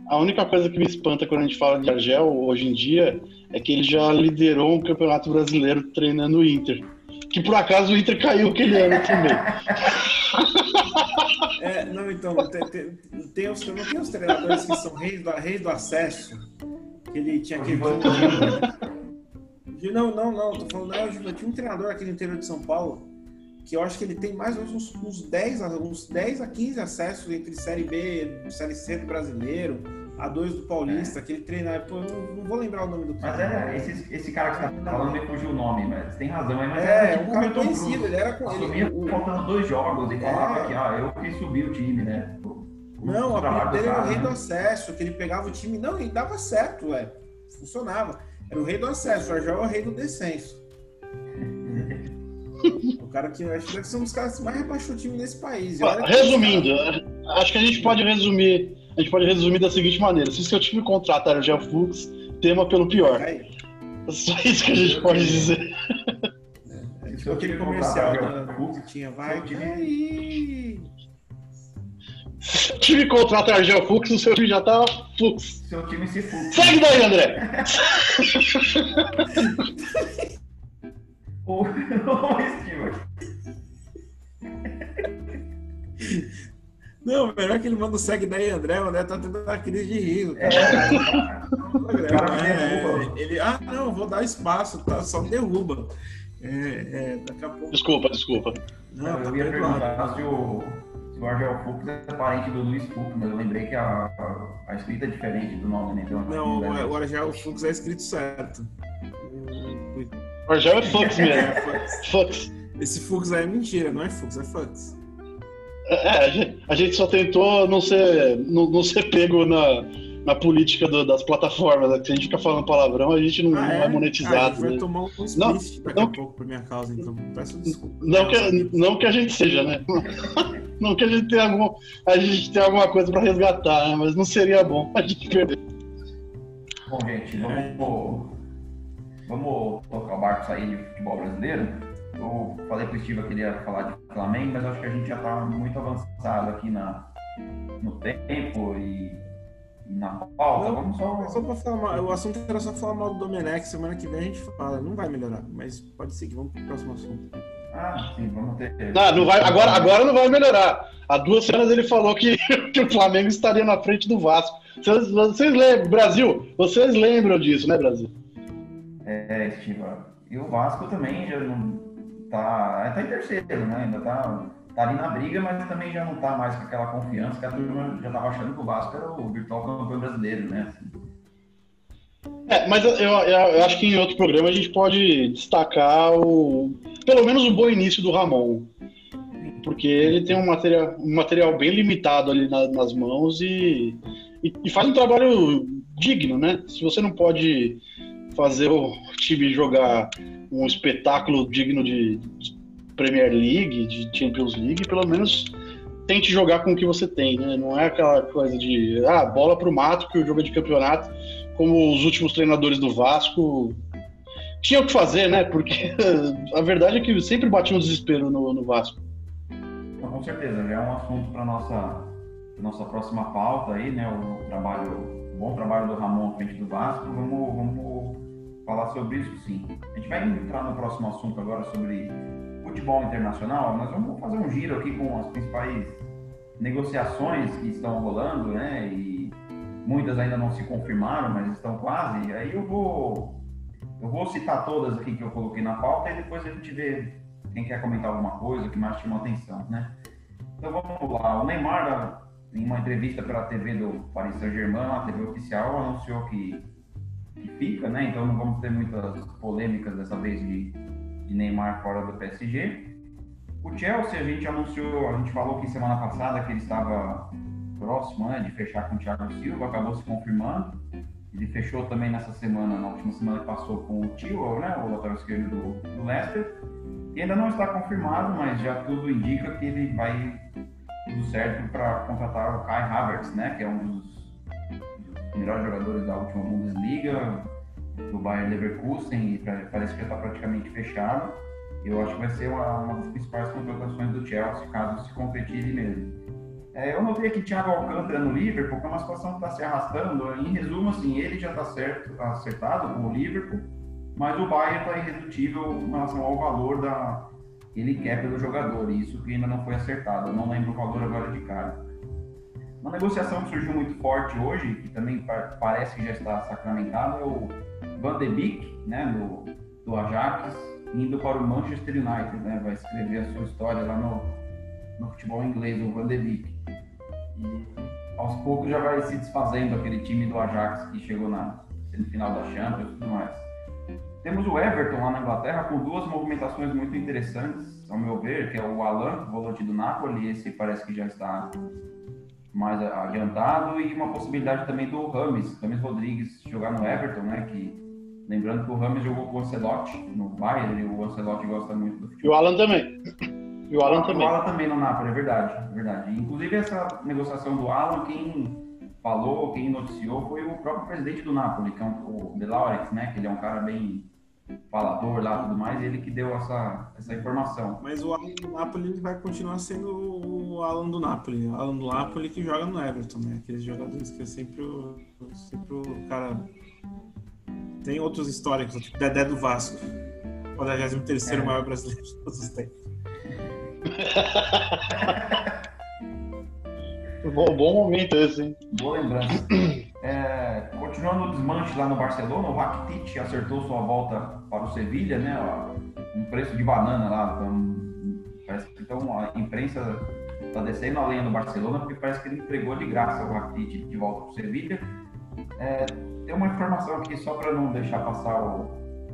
a única coisa que me espanta quando a gente fala de Argel hoje em dia é que ele já liderou um campeonato brasileiro treinando o Inter. Que por acaso o Inter caiu aquele ano também. É, não, então, tem, tem, tem os, não tem os treinadores que são reis do, reis do acesso. Que ele tinha aquele. Não, não, não, tô falando, não, eu tinha um treinador aqui no interior de São Paulo que eu acho que ele tem mais ou menos uns, uns, 10, uns 10 a 15 acessos entre Série B, Série C do brasileiro, A2 do Paulista, é. que ele treina. Pô, eu não, vou lembrar o nome do cara. Mas é, esse, esse cara que você tá falando me fugiu o nome, mas tem razão. Mas é, é tipo um cara conhecido, ele era com Assumia ele. faltando dois jogos e falava é. que ah, eu que subi o time, né? não, o apelido dele era o rei do acesso, que ele pegava o time. Não, e dava certo, ué. Funcionava. Era o rei do acesso, o Argel é o rei do descenso. o cara que acho que deve ser um dos caras que mais rebaixou o time nesse país. Resumindo, acho que a gente pode resumir. A gente pode resumir da seguinte maneira: se o seu time contratar o Argel Fux, tema pelo pior. É Só isso que a gente pode dizer. É, é tipo aquele comercial da Fux tinha, vai, aí. Se o time contrata Argel Fux, o seu time já tá Fux. Seu time se Fux. Segue daí, André! Ou. Não, melhor que ele manda o segue daí, André. O André tá tendo uma crise de riso. É. É, ele, ah, não, vou dar espaço, tá? Só derruba. É, é, daqui a pouco... Desculpa, desculpa. Não, não tá eu ia perguntar se o, se o Argel Fux é parente do Luiz Fux, mas eu lembrei que a, a, a escrita é diferente do nome, né? Então, não, o Argel Fux é escrito certo. O Argel é Fux mesmo. Fux. Esse Fux aí é mentira, não é Fux, é Fux. É, a gente, a gente só tentou não ser, não, não ser pego na, na política do, das plataformas. Né? Se a gente fica falando palavrão, a gente não, ah, é? não é monetizado. Ah, a gente vai né? tomar um não, daqui não, a pouco por minha causa, então peço desculpa. Não que, não que a gente seja, né? não que a gente tenha, algum, a gente tenha alguma coisa para resgatar, né? mas não seria bom a gente perder. Bom, gente, vamos, vamos tocar o barco sair de futebol brasileiro. Eu falei para o Steve que eu queria falar de Flamengo, mas acho que a gente já está muito avançado aqui na, no tempo e, na pauta. Não, Vamos só. Só para falar mal, o assunto era só falar mal do Domenech. Semana que vem a gente fala. Não vai melhorar, mas pode seguir. Vamos para o próximo assunto. Ah, sim, vamos ter. Não, não vai, agora, agora não vai melhorar. Há duas semanas ele falou que, que o Flamengo estaria na frente do Vasco. Vocês, vocês lembram, Brasil? Vocês lembram disso, né, Brasil? É, Steve. E o Vasco também já não tá, tá em terceiro, né? Ainda tá, tá ali na briga, mas também já não tá mais com aquela confiança que a turma já tava achando que o Vasco era o virtual campeão brasileiro, né? É, mas eu, eu, eu, acho que em outro programa a gente pode destacar o, pelo menos o bom início do Ramon. Porque ele tem um material, um material bem limitado ali na, nas mãos e, e, e, faz um trabalho digno, né? Se você não pode fazer o time jogar um espetáculo digno de Premier League, de Champions League, pelo menos tente jogar com o que você tem, né? Não é aquela coisa de ah, bola pro mato que o jogo é de campeonato, como os últimos treinadores do Vasco tinham que fazer, né? Porque a verdade é que sempre batia um desespero no, no Vasco. Com certeza, já é um assunto para nossa nossa próxima pauta aí, né? O trabalho, o bom trabalho do Ramon à frente do Vasco. Vamos, vamos falar sobre isso sim. A gente vai entrar no próximo assunto agora sobre futebol internacional. Nós vamos fazer um giro aqui com as principais negociações que estão rolando, né? E muitas ainda não se confirmaram, mas estão quase. Aí eu vou eu vou citar todas aqui que eu coloquei na pauta e depois a gente vê quem quer comentar alguma coisa que mais chamou atenção, né? Então vamos lá. O Neymar, em uma entrevista pela TV do Paris Saint-Germain, a TV oficial, anunciou que que fica, né? Então não vamos ter muitas polêmicas dessa vez de, de Neymar fora do PSG. O Chelsea, a gente anunciou, a gente falou que semana passada que ele estava próximo né, de fechar com o Thiago Silva, acabou se confirmando. Ele fechou também nessa semana, na última semana que passou com o Tio, né, o lateral esquerdo do, do Leicester. E ainda não está confirmado, mas já tudo indica que ele vai tudo certo para contratar o Kai Havertz, né, que é um dos melhores jogadores da última Bundesliga, do Bayern Leverkusen, e parece que já está praticamente fechado. Eu acho que vai ser uma, uma das principais contratações do Chelsea, caso se concretize mesmo. É, eu notei aqui Thiago Alcântara no Liverpool, que é uma situação que está se arrastando. Em resumo, assim, ele já está certo, acertado com o Liverpool, mas o Bayern está irredutível em relação ao valor da ele quer pelo jogador, e isso que ainda não foi acertado. Eu não lembro o valor agora de cara. Uma negociação que surgiu muito forte hoje, que também parece que já está sacramentado, é o Van de Beek, né, do, do Ajax. indo para o Manchester United, né? Vai escrever a sua história lá no, no futebol inglês, o Van de Beek. E aos poucos já vai se desfazendo aquele time do Ajax que chegou na semifinal da Champions e tudo mais. Temos o Everton lá na Inglaterra com duas movimentações muito interessantes, ao meu ver, que é o Alan, volante do Napoli, esse parece que já está mais adiantado, e uma possibilidade também do Rames, Rames Rodrigues, jogar no Everton, né, que lembrando que o Rames jogou com o Ancelotti no Bayern, e o Ancelotti gosta muito do futebol. E o Alan também. E o Alan também. O Alan também no Napoli, é verdade, é verdade. Inclusive essa negociação do Alan, quem falou, quem noticiou foi o próprio presidente do Napoli, que é um, o De Laurentiis, né, que ele é um cara bem falador lá tudo mais, ele que deu essa, essa informação. Mas o Alan do Napoli vai continuar sendo o Alan do Napoli, o Alan do Napoli que joga no Everton, né? Aqueles jogadores que é sempre o, sempre o cara. Tem outros históricos, tipo Dedé do Vasco, o 43 é. maior brasileiro de todos os tempos. bom, bom momento esse, hein? Boa lembrança. É, continuando o desmanche lá no Barcelona, o Rakitic acertou sua volta para o Sevilha, né? Um preço de banana lá. Então, parece que então, a imprensa está descendo a lenha do Barcelona porque parece que ele entregou de graça o Rakitic de volta para o Sevilha. É, tem uma informação aqui só para não deixar passar o,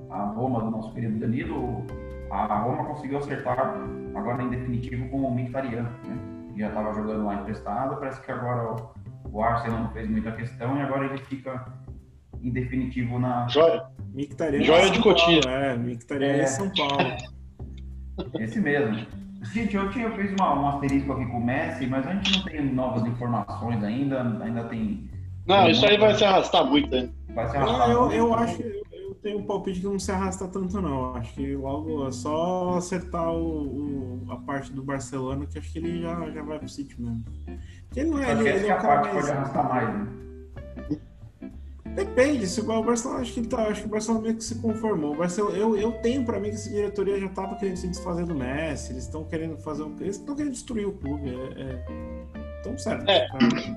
a Roma do nosso querido Danilo. A Roma conseguiu acertar agora em definitivo com o Mkhitaryan, né? Já estava jogando lá emprestado, parece que agora o o Arsenal não fez muita questão e agora ele fica em definitivo na. Joia. Joia de Cotia. É, Mictariano é. em São Paulo. Esse mesmo. Gente, eu tinha feito uma, um asterisco aqui com o Messi, mas a gente não tem novas informações ainda, ainda tem. Não, isso aí vai se arrastar muito, hein? Vai se arrastar não, eu, muito. Eu acho, tenho um palpite que não se arrasta tanto, não. Acho que logo é só acertar o, o, a parte do Barcelona, que acho que ele já, já vai pro sítio mesmo. Ele não é, ele, ele é um cara mais... pode arrastar mais, né? Depende, se o Barcelona acho que tá, acho que o Barcelona meio que se conformou. O Barcelona, eu, eu tenho para mim que essa diretoria já tava querendo se desfazer do Messi, eles estão querendo fazer um, eles estão querendo destruir o clube, é, é... Então, certo. É,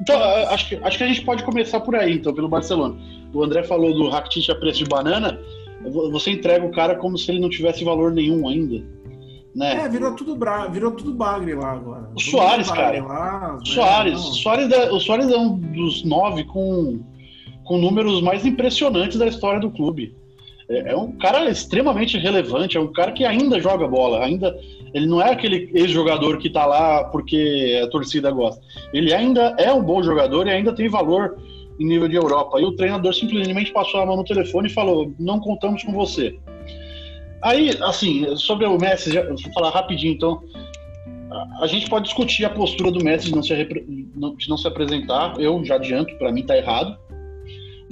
então, acho que, acho que a gente pode começar por aí, então, pelo Barcelona. O André falou do Rakitic a preço de banana, você entrega o cara como se ele não tivesse valor nenhum ainda. Né? É, virou tudo, bra... virou tudo bagre lá agora. O Soares, cara. Lá, o Soares. O Soares, é, o Soares é um dos nove com, com números mais impressionantes da história do clube. É, é um cara extremamente relevante, é um cara que ainda joga bola, ainda ele não é aquele ex-jogador que tá lá porque a torcida gosta. Ele ainda é um bom jogador e ainda tem valor em nível de Europa. E o treinador simplesmente passou a mão no telefone e falou: "Não contamos com você". Aí, assim, sobre o Messi, já, vou falar rapidinho, então. A, gente pode discutir a postura do Messi de não se, de não se apresentar. Eu já adianto, para mim tá errado.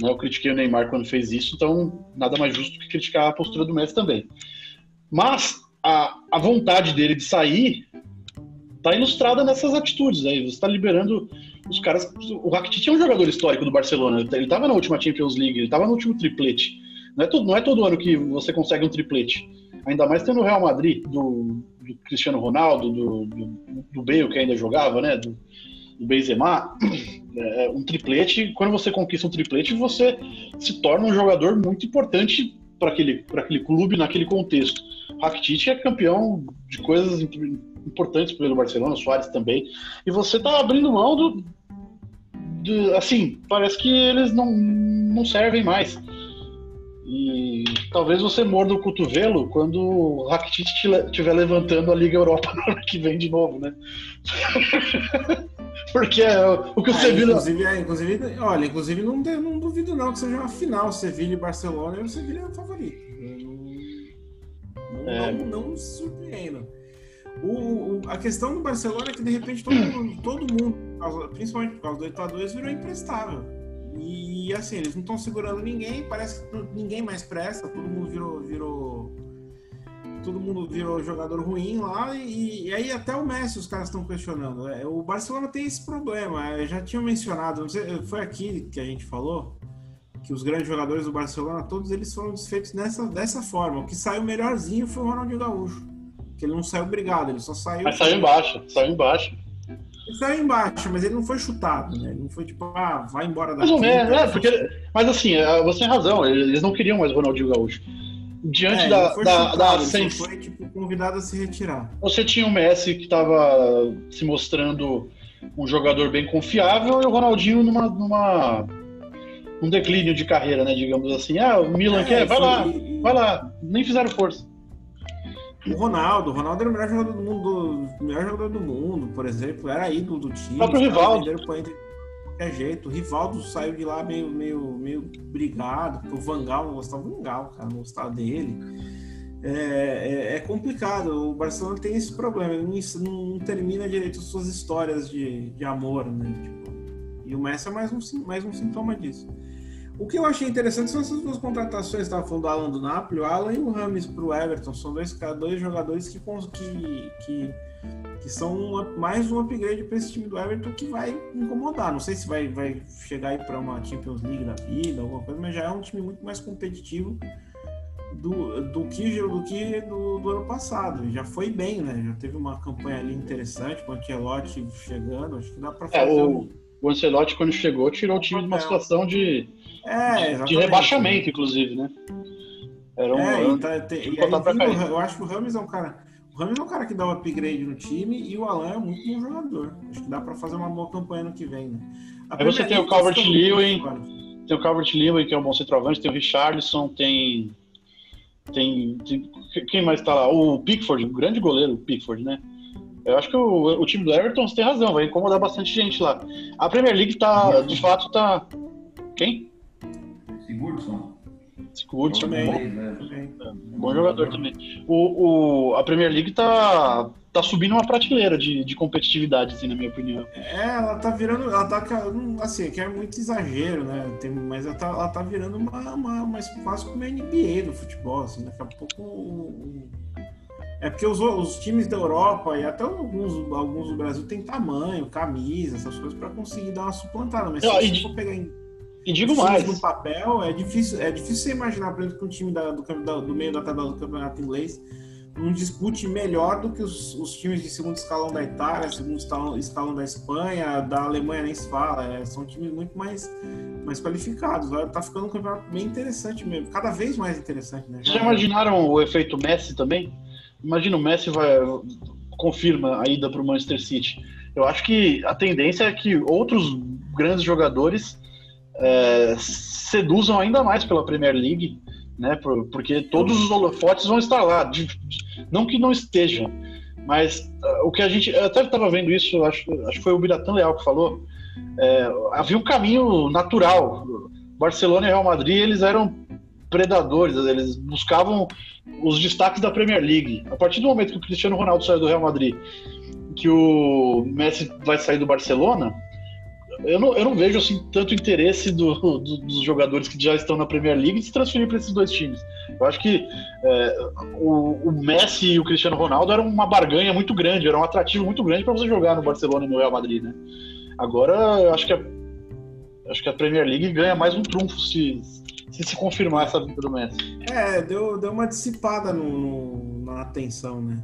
Né? Eu critiquei o Neymar quando fez isso, então nada mais justo que criticar a postura do Messi também. Mas a, a vontade dele de sair tá ilustrada nessas atitudes aí. Você está liberando os caras. O Rakitic é um jogador histórico do Barcelona. Ele estava na última Champions League, ele estava no último triplete. Não é, todo, não é todo ano que você consegue um triplete. Ainda mais tendo o Real Madrid, do, do Cristiano Ronaldo, do, do, do, Bale, que ainda jogava, né? Do, do Benzema. É, um triplete, quando você conquista um triplete, você se torna um jogador muito importante para aquele, aquele clube naquele contexto. Rakitic é campeão de coisas importantes pelo Barcelona, Soares também. E você está abrindo mão do, do, assim, parece que eles não, não servem mais. E talvez você morda o cotovelo quando o Rakitic estiver levantando a Liga Europa no ano que vem de novo, né? Porque é o que o ah, Sevilla. Inclusive, é, inclusive, olha, inclusive não, não duvido não que seja uma final Sevilla e Barcelona e o Sevilla é o favorito. Não, é. não, não, se surpreendam. O, o, a questão do Barcelona é que de repente todo mundo, todo mundo principalmente por causa do Itaú, virou imprestável. E assim, eles não estão segurando ninguém, parece que ninguém mais presta, todo mundo virou, virou todo mundo virou jogador ruim lá e, e aí até o Messi os caras estão questionando. É, o Barcelona tem esse problema. Eu já tinha mencionado, sei, foi aqui que a gente falou que os grandes jogadores do Barcelona, todos eles foram desfeitos dessa, dessa forma. O que saiu melhorzinho foi o Ronaldinho Gaúcho. Que ele não saiu obrigado, ele só saiu. Mas saiu embaixo, saiu embaixo. Ele saiu embaixo, mas ele não foi chutado, né? Ele não foi tipo, ah, vai embora daqui. Mais ou menos, é, porque, mas assim, é, você tem razão, eles não queriam mais o Ronaldinho Gaúcho. diante é, da, da, da sens... foi tipo, convidado a se retirar. Você tinha o Messi que estava se mostrando um jogador bem confiável e o Ronaldinho numa, numa um declínio de carreira, né? Digamos assim. Ah, o Milan é, quer, vai lá, vai lá. Nem fizeram força. O Ronaldo, o Ronaldo era o melhor jogador do mundo, melhor jogador do mundo, por exemplo, era ídolo do time. O próprio Rivaldo. De qualquer jeito. O Rivaldo saiu de lá meio, meio, meio brigado, porque o Vangal não gostava do Vangal, cara, não gostava dele. É, é, é, complicado. O Barcelona tem esse problema, ele não, não, termina direito as suas histórias de, de amor, né? Tipo, e o Messi é mais um, mais um sintoma disso. O que eu achei interessante são essas duas contratações, estava falando do Alan do Napoli, o Alan e o Rames para o Everton, são dois, dois jogadores que, que, que, que são mais um upgrade para esse time do Everton que vai incomodar. Não sei se vai, vai chegar aí para uma Champions League da vida, alguma coisa, mas já é um time muito mais competitivo do, do que, do, que do, do, ano passado. Já foi bem, né? Já teve uma campanha ali interessante, com o Ancelotti chegando, acho que dá para fazer. É, o, um... o Ancelotti, quando chegou, tirou o time de uma situação de é, de rebaixamento, inclusive, né? Era um. É, e tá, tem, e aí, eu acho que o Rames é um cara. O Rames é um cara que dá um upgrade no time e o Alan é muito bom jogador. Acho que dá para fazer uma boa campanha no que vem, né? aí você tem o Calvert Lewin, tem o Calvert Lewin, que é um bom centroavante, tem o Richardson, tem, tem. Tem. Quem mais tá lá? O Pickford, um grande goleiro, o Pickford, né? Eu acho que o, o time do Everton tem razão, vai incomodar bastante gente lá. A Premier League tá, de fato, tá. Quem? Sigurdsson. Sigurdsson também. Bom, né? bom jogador também. O, o, a Premier League tá, tá subindo uma prateleira de, de competitividade, assim, na minha opinião. É, ela tá virando. Ela tá. Assim, que é muito exagero, né? Tem, mas ela tá, ela tá virando uma, uma, uma quase como a NBA do futebol, assim. Daqui a pouco. É porque os, os times da Europa e até alguns, alguns do Brasil têm tamanho, camisa, essas coisas para conseguir dar uma suplantada. Mas se você for pegar em e digo mais. No papel, é difícil, é difícil você imaginar, por exemplo, que um time da, do, do, meio da tabela do campeonato inglês não dispute melhor do que os, os, times de segundo escalão da Itália, segundo escalão, escalão da Espanha, da Alemanha nem se fala. É, são times muito mais, mais qualificados. Tá ficando um campeonato bem interessante mesmo, cada vez mais interessante. Né? Já, Já imaginaram o efeito Messi também? Imagina o Messi vai confirma a ida para o Manchester City. Eu acho que a tendência é que outros grandes jogadores é, seduzam ainda mais pela Premier League, né? Porque todos os holofotes vão estar lá. Não que não estejam, mas uh, o que a gente. Eu até estava vendo isso, acho, acho que foi o Biratan Leal que falou. É, havia um caminho natural. Barcelona e Real Madrid eles eram predadores, eles buscavam os destaques da Premier League. A partir do momento que o Cristiano Ronaldo saiu do Real Madrid, que o Messi vai sair do Barcelona, eu não, eu não vejo assim tanto interesse do, do, dos jogadores que já estão na Premier League de se transferir para esses dois times. Eu acho que é, o, o, Messi e o Cristiano Ronaldo eram uma barganha muito grande, era um atrativo muito grande para você jogar no Barcelona e no Real Madrid, né? Agora, eu acho que a, acho que a Premier League ganha mais um trunfo se se, se confirmar essa vinda do Messi. É, deu, deu uma dissipada no, no na atenção, né?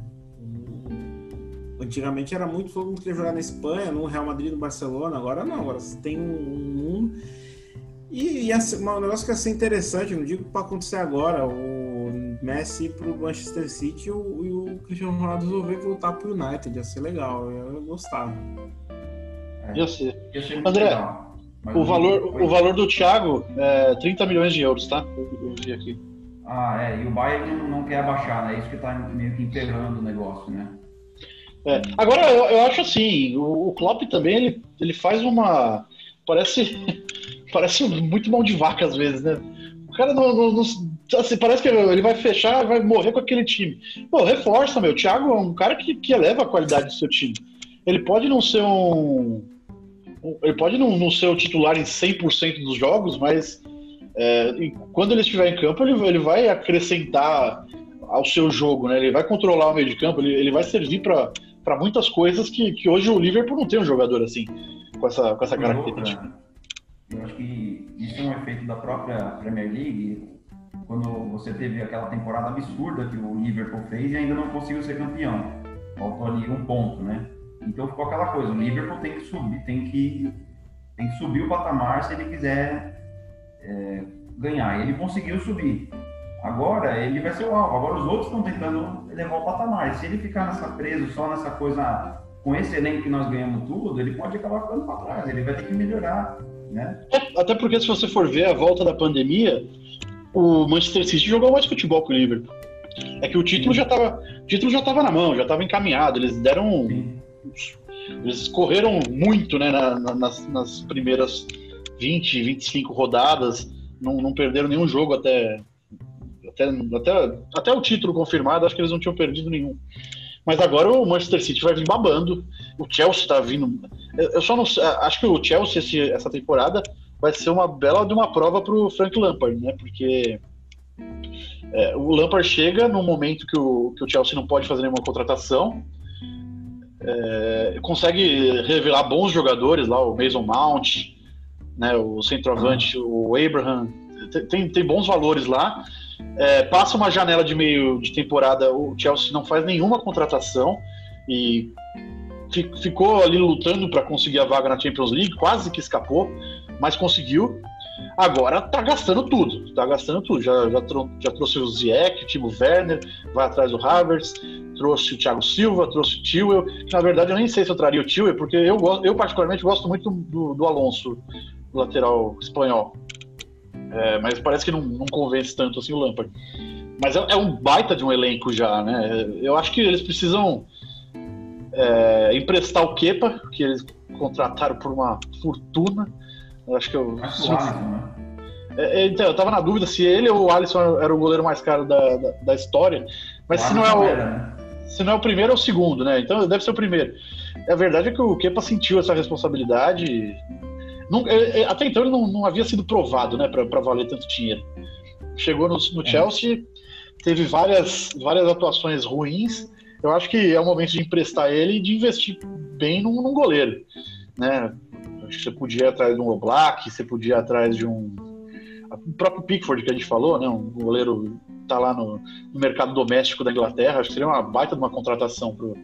Antigamente era muito, todo mundo queria jogar na Espanha, no Real Madrid, no Barcelona. Agora não, agora você tem um, mundo. E, e assim, um negócio que ia ser interessante, não digo para acontecer agora, o Messi para o Manchester City e o, e o Cristiano Ronaldo resolver voltar para o United. Ia ser legal, eu ia gostar. É, ia ser. Ia ser André, legal, o, valor, o valor do Thiago é 30 milhões de euros, tá? Eu, vi aqui. Ah, é. E o Bayern não, não quer abaixar, né? É isso que está meio que emperrando o negócio, né? É. Agora, eu, eu, acho assim, o, o Klopp também, ele, ele faz uma... Parece, parece muito mão de vaca às vezes, né? O cara não, não, não assim, parece que ele vai fechar, vai morrer com aquele time. Pô, reforça, meu. O Thiago é um cara que, que eleva a qualidade do seu time. Ele pode não ser um. Ele pode não, não ser o titular em 100% dos jogos, mas é, quando ele estiver em campo, ele, ele vai acrescentar ao seu jogo, né? Ele vai controlar o meio de campo, ele, ele vai servir para para muitas coisas que, que hoje o Liverpool não tem um jogador assim, com essa, com essa característica. Eu acho que isso é um efeito da própria Premier League, quando você teve aquela temporada absurda que o Liverpool fez e ainda não conseguiu ser campeão. Faltou ali um ponto, né? Então ficou aquela coisa, o Liverpool tem que subir, tem que, tem que subir o patamar se ele quiser é, ganhar. Ele conseguiu subir. Agora ele vai ser o alvo. Agora os outros estão tentando levar o patamar. Se ele ficar nessa preso só nessa coisa com esse elenco que nós ganhamos tudo, ele pode acabar ficando para trás. Ele vai ter que melhorar, né? Até porque se você for ver a volta da pandemia, o Manchester City jogou mais futebol que o Liverpool. É que o título Sim. já estava, título já estava na mão, já estava encaminhado. Eles deram, Sim. eles correram muito, né, na, nas, nas primeiras 20, 25 rodadas. Não, não perderam nenhum jogo até até, até, até o título confirmado, acho que eles não tinham perdido nenhum. Mas agora o Manchester City vai vir babando. O Chelsea está vindo. Eu só não acho que o Chelsea esse, essa temporada vai ser uma bela de uma prova para o Frank Lampard, né? Porque é, o Lampard chega no momento que o, que o Chelsea não pode fazer nenhuma contratação, é, consegue revelar bons jogadores lá, o Mason Mount, né? O centroavante, o Abraham, tem, tem bons valores lá é, passa uma janela de meio de temporada, o Chelsea não faz nenhuma contratação e ficou ali lutando para conseguir a vaga na Champions League, quase que escapou, mas conseguiu. Agora tá gastando tudo, tá gastando tudo. Já, já, já trouxe o Ziyech, o Timo Werner, vai atrás do Havertz, trouxe o Thiago Silva, trouxe o Tillwell. Na verdade, eu nem sei se eu traria o Tillwell, porque eu, eu particularmente gosto muito do, do Alonso, do lateral espanhol. É, mas parece que não, não, convence tanto assim o Lampard. Mas é, é, um baita de um elenco já, né? Eu acho que eles precisam é, emprestar o Kepa, que eles contrataram por uma fortuna. Eu acho que eu. Acho né? é, é, então, eu tava na dúvida se ele ou o Alisson era o goleiro mais caro da, da, da história. Mas se não, é o, né? se não é o primeiro, é o segundo, né? Então deve ser o primeiro. A verdade é que o Kepa sentiu essa responsabilidade não, é, é, até então ele não, não, havia sido provado né, para valer tanto dinheiro. Chegou no, no é. Chelsea, teve várias, várias atuações ruins. Eu acho que é o momento de emprestar ele e de investir bem num, num goleiro. Né? Acho que você podia ir atrás de um Oblak, você podia ir atrás de um. O próprio Pickford que a gente falou, né? um goleiro tá lá no, no, mercado doméstico da Inglaterra, acho que seria uma baita de uma contratação pro,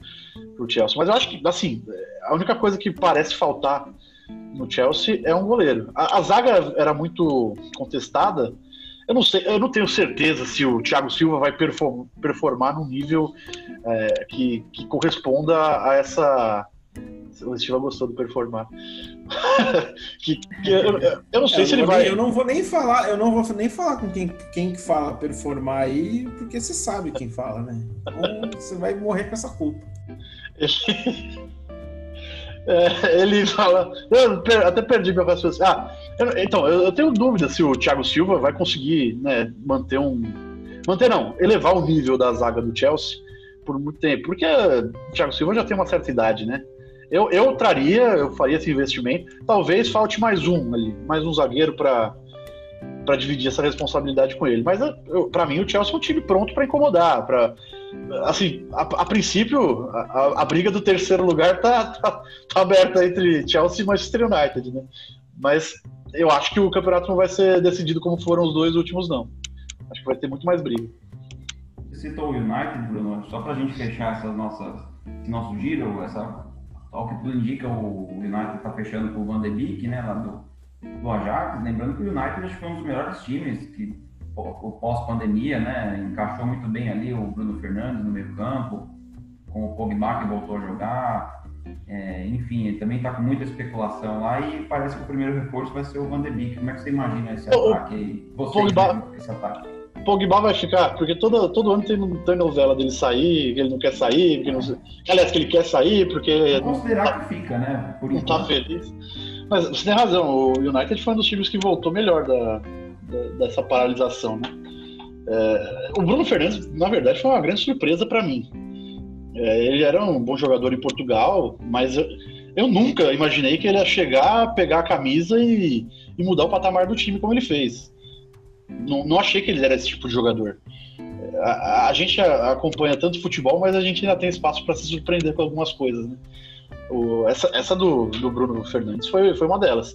pro Chelsea. Mas eu acho que, assim, a única coisa que parece faltar no Chelsea é um goleiro. A, a, zaga era muito contestada. Eu não sei, eu não tenho certeza se o Thiago Silva vai perform, performar no nível é, que, que, corresponda a essa. O Silva gostou do performar. que, que eu, eu, não sei se ele vai. Eu não vou nem falar, eu não vou nem falar com quem, quem fala performar aí, porque você sabe quem fala, né? Então você vai morrer com essa culpa. É, ele fala. Eu até perdi meu raciocínio. Ah, eu, então, eu, eu, tenho dúvida se o Thiago Silva vai conseguir né, manter um. Manter não, elevar o nível da zaga do Chelsea por muito tempo. Porque o Thiago Silva já tem uma certa idade, né? Eu, eu traria, eu faria esse investimento. Talvez falte mais um ali, mais um zagueiro para para dividir essa responsabilidade com ele. Mas para mim o Chelsea é um time pronto para incomodar, para assim, a, a princípio a, a, briga do terceiro lugar tá, tá, tá, aberta entre Chelsea e Manchester United, né? Mas eu acho que o campeonato não vai ser decidido como foram os dois últimos não. Acho que vai ter muito mais briga. Você citou o United, Bruno, só para a gente fechar essas nossas, esse nosso giro, essa, ao que tudo indica, o United está fechando com o Van de Beek, né, lá do do Ajax, lembrando que o United acho que foi um dos melhores times que o pós-pandemia, né, encaixou muito bem ali o Bruno Fernandes no meio campo, com o Pogba que voltou a jogar, é, enfim, ele também está com muita especulação lá e parece que o primeiro reforço vai ser o Van de Beek. Como é que você imagina esse o, ataque aí? Você Pogba, esse ataque? Pogba vai ficar, porque todo, todo ano tem, tem novela dele sair, que ele não quer sair, que não, aliás, que ele quer sair porque. Considerar não, tá, que fica, né? Por não está feliz. Mas você tem razão, o United foi um dos times que voltou melhor da dessa paralisação, né? É, o Bruno Fernandes, na verdade, foi uma grande surpresa para mim. É, ele era um bom jogador em Portugal, mas eu, eu, nunca imaginei que ele ia chegar, pegar a camisa e, e mudar o patamar do time como ele fez. Não, não achei que ele era esse tipo de jogador. A, a gente acompanha tanto futebol, mas a gente ainda tem espaço para se surpreender com algumas coisas, né? O, essa essa do, do Bruno Fernandes foi, foi uma delas.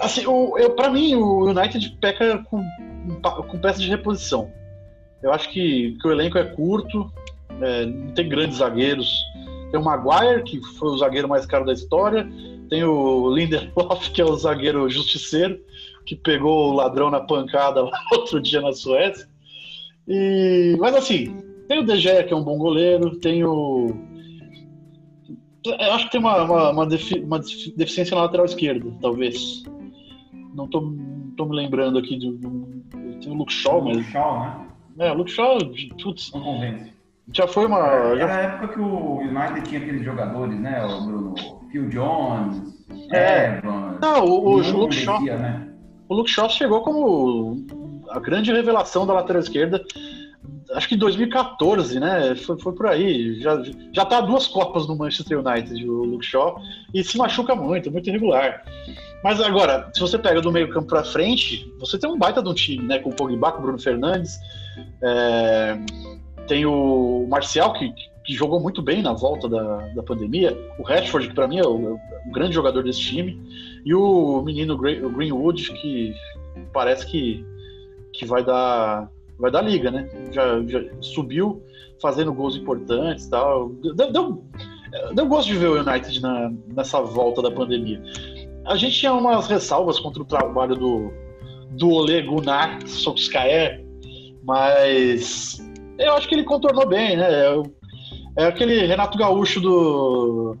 Assim, o, eu, pra mim, o United peca com, com peças de reposição. Eu acho que, que o elenco é curto, é, não tem grandes zagueiros. Tem o Maguire, que foi o zagueiro mais caro da história. Tem o Lindelof, que é o zagueiro justiceiro, que pegou o ladrão na pancada outro dia na Suécia. E, mas assim, tem o De Gea, que é um bom goleiro, tem o. Eu acho que tem uma, uma, uma, defi... uma deficiência na lateral esquerda, talvez. Não tô, não tô me lembrando aqui do. Tem o Luke Shaw, mas. Luke Shaw, né? É, o Luke Shaw, putz. Não convence. Já foi uma. Era já- a época que o United tinha aqueles jogadores, né? O Bruno Phil Jones, É. Evans. Não, o, o não Luke Shaw. né? O Luke Shaw chegou como a grande revelação da lateral esquerda, acho que em 2014, né? Foi, foi por aí. Já, já tá duas Copas no Manchester United, o Luke Shaw, e se machuca muito, muito irregular. Mas agora, se você pega do meio campo pra frente, você tem um baita de um time, né? Com o Pogba, com o Bruno Fernandes, é, tem o Marcial, que, que jogou muito bem na volta da, da pandemia, o Rashford, que pra mim é o, o grande jogador desse time, e o menino Greenwood, que parece que, que vai dar vai dar liga, né? Já, já subiu fazendo gols importantes tal. Deu, deu, deu gosto de ver o United na, nessa volta da pandemia. A gente tinha umas ressalvas contra o trabalho do, do Ole Gunnar Solskjaer, mas eu acho que ele contornou bem, né? É, é aquele Renato Gaúcho do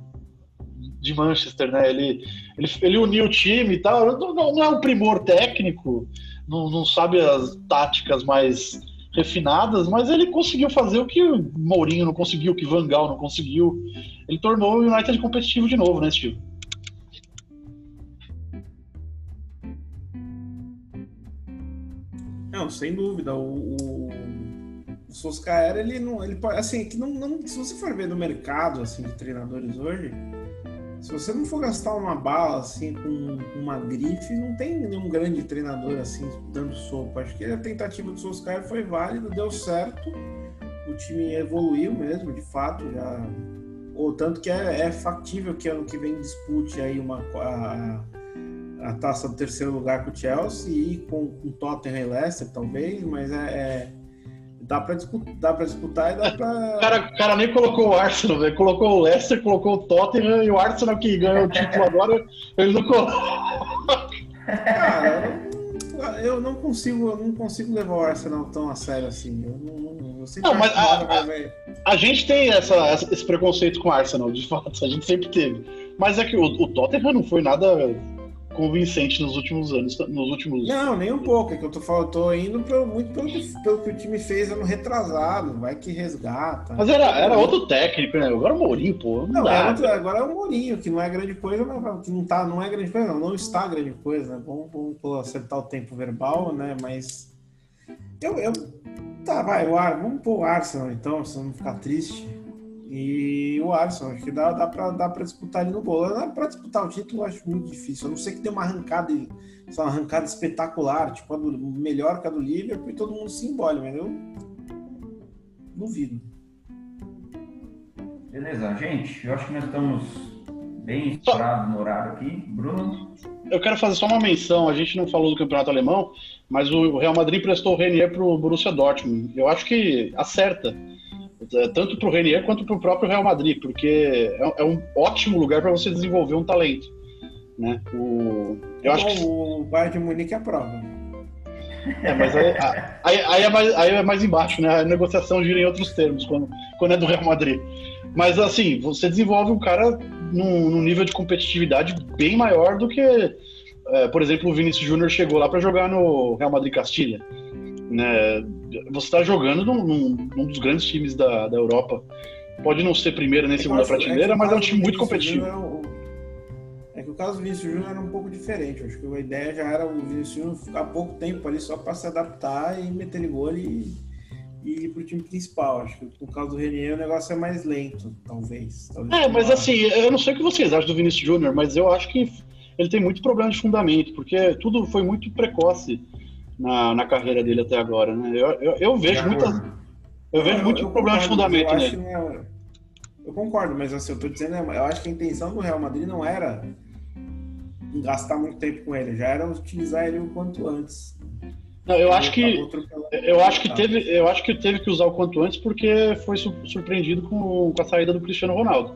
de Manchester, né? Ele, ele, ele uniu o time e tal. Não- não é um primor técnico, não, não sabe as táticas mais refinadas, mas ele conseguiu fazer o que o Mourinho não conseguiu, o que Van Gaal não conseguiu. Ele tornou o United competitivo de novo, né, Steve? Não, sem dúvida. O, o, o Solskjaer, ele não. Ele, assim, que não, não, se você for ver no mercado assim, de treinadores hoje, se você não for gastar uma bala assim, com uma grife, não tem nenhum grande treinador assim dando sopa. Acho que a tentativa do Solskjaer foi válida, deu certo. O time evoluiu mesmo, de fato, já. Ou tanto que é, é factível que ano que vem dispute aí uma, a, a taça do terceiro lugar com o Chelsea e com, com Tottenham e Leicester, talvez, mas é, é- dá para disputar, dá para disputar e dá O para cara, o cara nem colocou o Arsenal, velho. Colocou o Leicester, colocou o Tottenham e o Arsenal que ganhou o título agora, ele não colocou. Cara, eu, eu não consigo, eu não consigo levar o Arsenal tão a sério assim. Eu não, não- eu sempre Não, mas a- vai- A gente tem essa, essa- esse preconceito com o Arsenal, de fato, a gente sempre teve. Mas é que o, o Tottenham não foi nada convincente nos últimos anos, nos últimos. Não, nem um pouco. É que eu tô falando, tô indo pelo- muito pelo que, pelo que o time fez ano retrasado. Vai que resgata. Mas era, era outro técnico, né? Agora o Mourinho, pô, não, Não, dá. é outro- agora é o Mourinho, que não é grande coisa, mas não, tá, não é grande coisa, não, não está grande coisa, né? Vamos, vamos pô, acertar o tempo verbal, né? Mas eu, eu tá, vai, o Ar, vamos pôr o Arsenal então, se não ficar triste. E o Arsenal, acho que dá, dá, pra, dá pra disputar ali no bolo. Dá pra disputar o título, eu acho muito difícil. A não ser que tenha uma arrancada, só uma arrancada espetacular, tipo a do, melhor que a do Liverpool, e todo mundo se embole, mas eu duvido. Beleza, gente, eu acho que nós estamos bem estourados no horário aqui. Bruno? Eu quero fazer só uma menção, a gente não falou do campeonato alemão, mas o Real Madrid prestou o Renier pro Borussia Dortmund. Eu acho que acerta, é, tanto pro Renier quanto pro próprio Real Madrid, porque é, é um ótimo lugar para você desenvolver um talento. Né? O, eu acho que o Bayern de Munique é a prova. É, mas aí, aí, aí é mais, aí é mais embaixo, né? A negociação gira em outros termos, quando, quando é do Real Madrid. Mas assim, você desenvolve um cara num, num nível de competitividade bem maior do que, é, por exemplo, o Vinícius Júnior chegou lá para jogar no Real Madrid Castilha. Né? Você está jogando num, num- num dos grandes times da, da Europa. Pode não ser primeira nem segunda prateleira, mas é um time muito competitivo. É que o caso do Vinícius Júnior era um pouco diferente. Acho que a ideia já era o Vinícius Júnior ficar pouco tempo ali só para se adaptar e meter ele gol e, e ir pro time principal. Acho que no caso do Renier o negócio é mais lento, talvez. talvez É, mas assim, eu não sei o que vocês acham do Vinícius Júnior, mas eu acho que ele tem muito problema de fundamento, porque tudo foi muito precoce na, na carreira dele até agora, né? Eu, eu, eu vejo De muitas, eu vejo Não, muito eu problema de fundamento eu nele. é- Eu concordo, mas assim, eu tô dizendo, eu acho que a intenção do Real Madrid não era gastar muito tempo com ele, já era utilizar ele o quanto antes. Não, eu acho que eu acho que teve, eu acho que teve que usar o quanto antes porque foi su- surpreendido com, com a saída do Cristiano Ronaldo.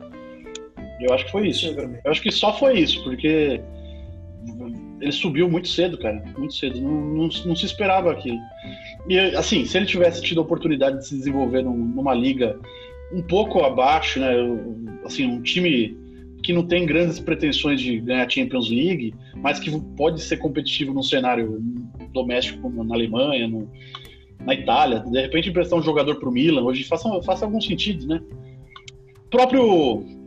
Eu acho que foi isso. Eu acho que só foi isso, porque ele subiu muito cedo, cara. Muito cedo. Não, não, não, se esperava aquilo. E, assim, se ele tivesse tido a oportunidade de se desenvolver num, numa liga um pouco abaixo, né? Assim, um time que não tem grandes pretensões de ganhar Champions League, mas que pode ser competitivo num cenário doméstico como na Alemanha, no, na Itália. De repente emprestar um jogador para o Milan, hoje faça, faça algum sentido, né? Próprio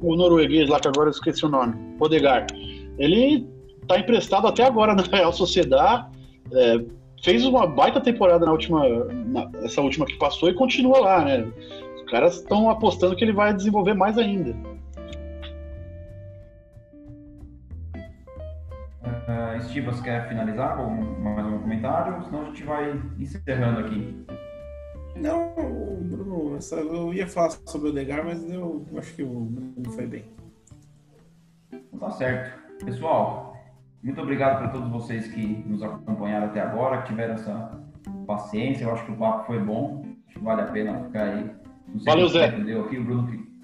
o norueguês lá, que agora eu esqueci o nome, Odegaard, ele tá emprestado até agora na Real Sociedade, é, fez uma baita temporada na última, na, essa última que passou e continua lá, né? Os caras estão apostando que ele vai desenvolver mais ainda. Uh, Steve, você quer finalizar com mais um comentário? Senão a gente vai encerrando aqui. Não, Bruno, eu ia falar sobre o Degar, mas eu acho que o Bruno foi bem. Tá certo. Pessoal, muito obrigado para todos vocês que nos acompanharam até agora, que tiveram essa paciência. Eu acho que o papo foi bom. Acho que vale a pena ficar aí. Valeu, Zé. Deu aqui, o Bruno que...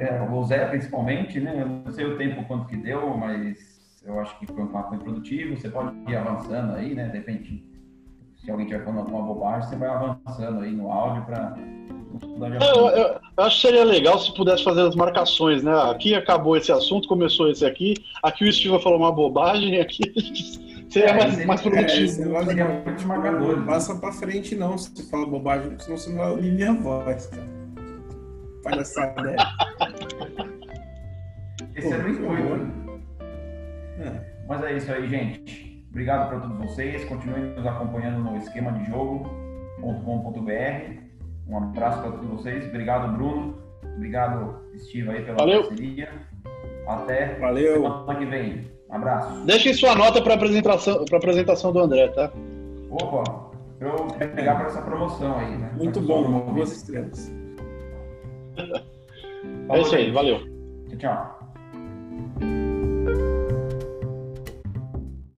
É, o Zé principalmente, né? Eu não sei o tempo quanto que deu, mas eu acho que foi um papo produtivo. Você pode ir avançando aí, né? De repente, se alguém estiver falando alguma bobagem, você vai avançando aí no áudio para eu, eu, eu, acho que seria legal se pudesse fazer as marcações, né? Aqui acabou esse assunto, começou esse aqui. Aqui o Steve falou uma bobagem, aqui seria é, mais, mais produtivo. É, seria muito marcador. Não passa pra frente, não, se você fala bobagem, senão você não vai ouvir minha voz, cara. Palhaçada é. Esse é o intuito. É. Mas é isso aí, gente. Obrigado para todos vocês. Continuem nos acompanhando no esquema de jogo.com.br. Um abraço para todos vocês. Obrigado, Bruno. Obrigado, Steve, aí pela Valeu. parceria. Até Valeu. semana que vem. Um abraço. Deixem sua nota para apresentação, para apresentação do André, tá? Opa, eu pegar para essa promoção aí, né? Muito bom, duas estrelas. é isso aí, valeu. Tchau, tchau.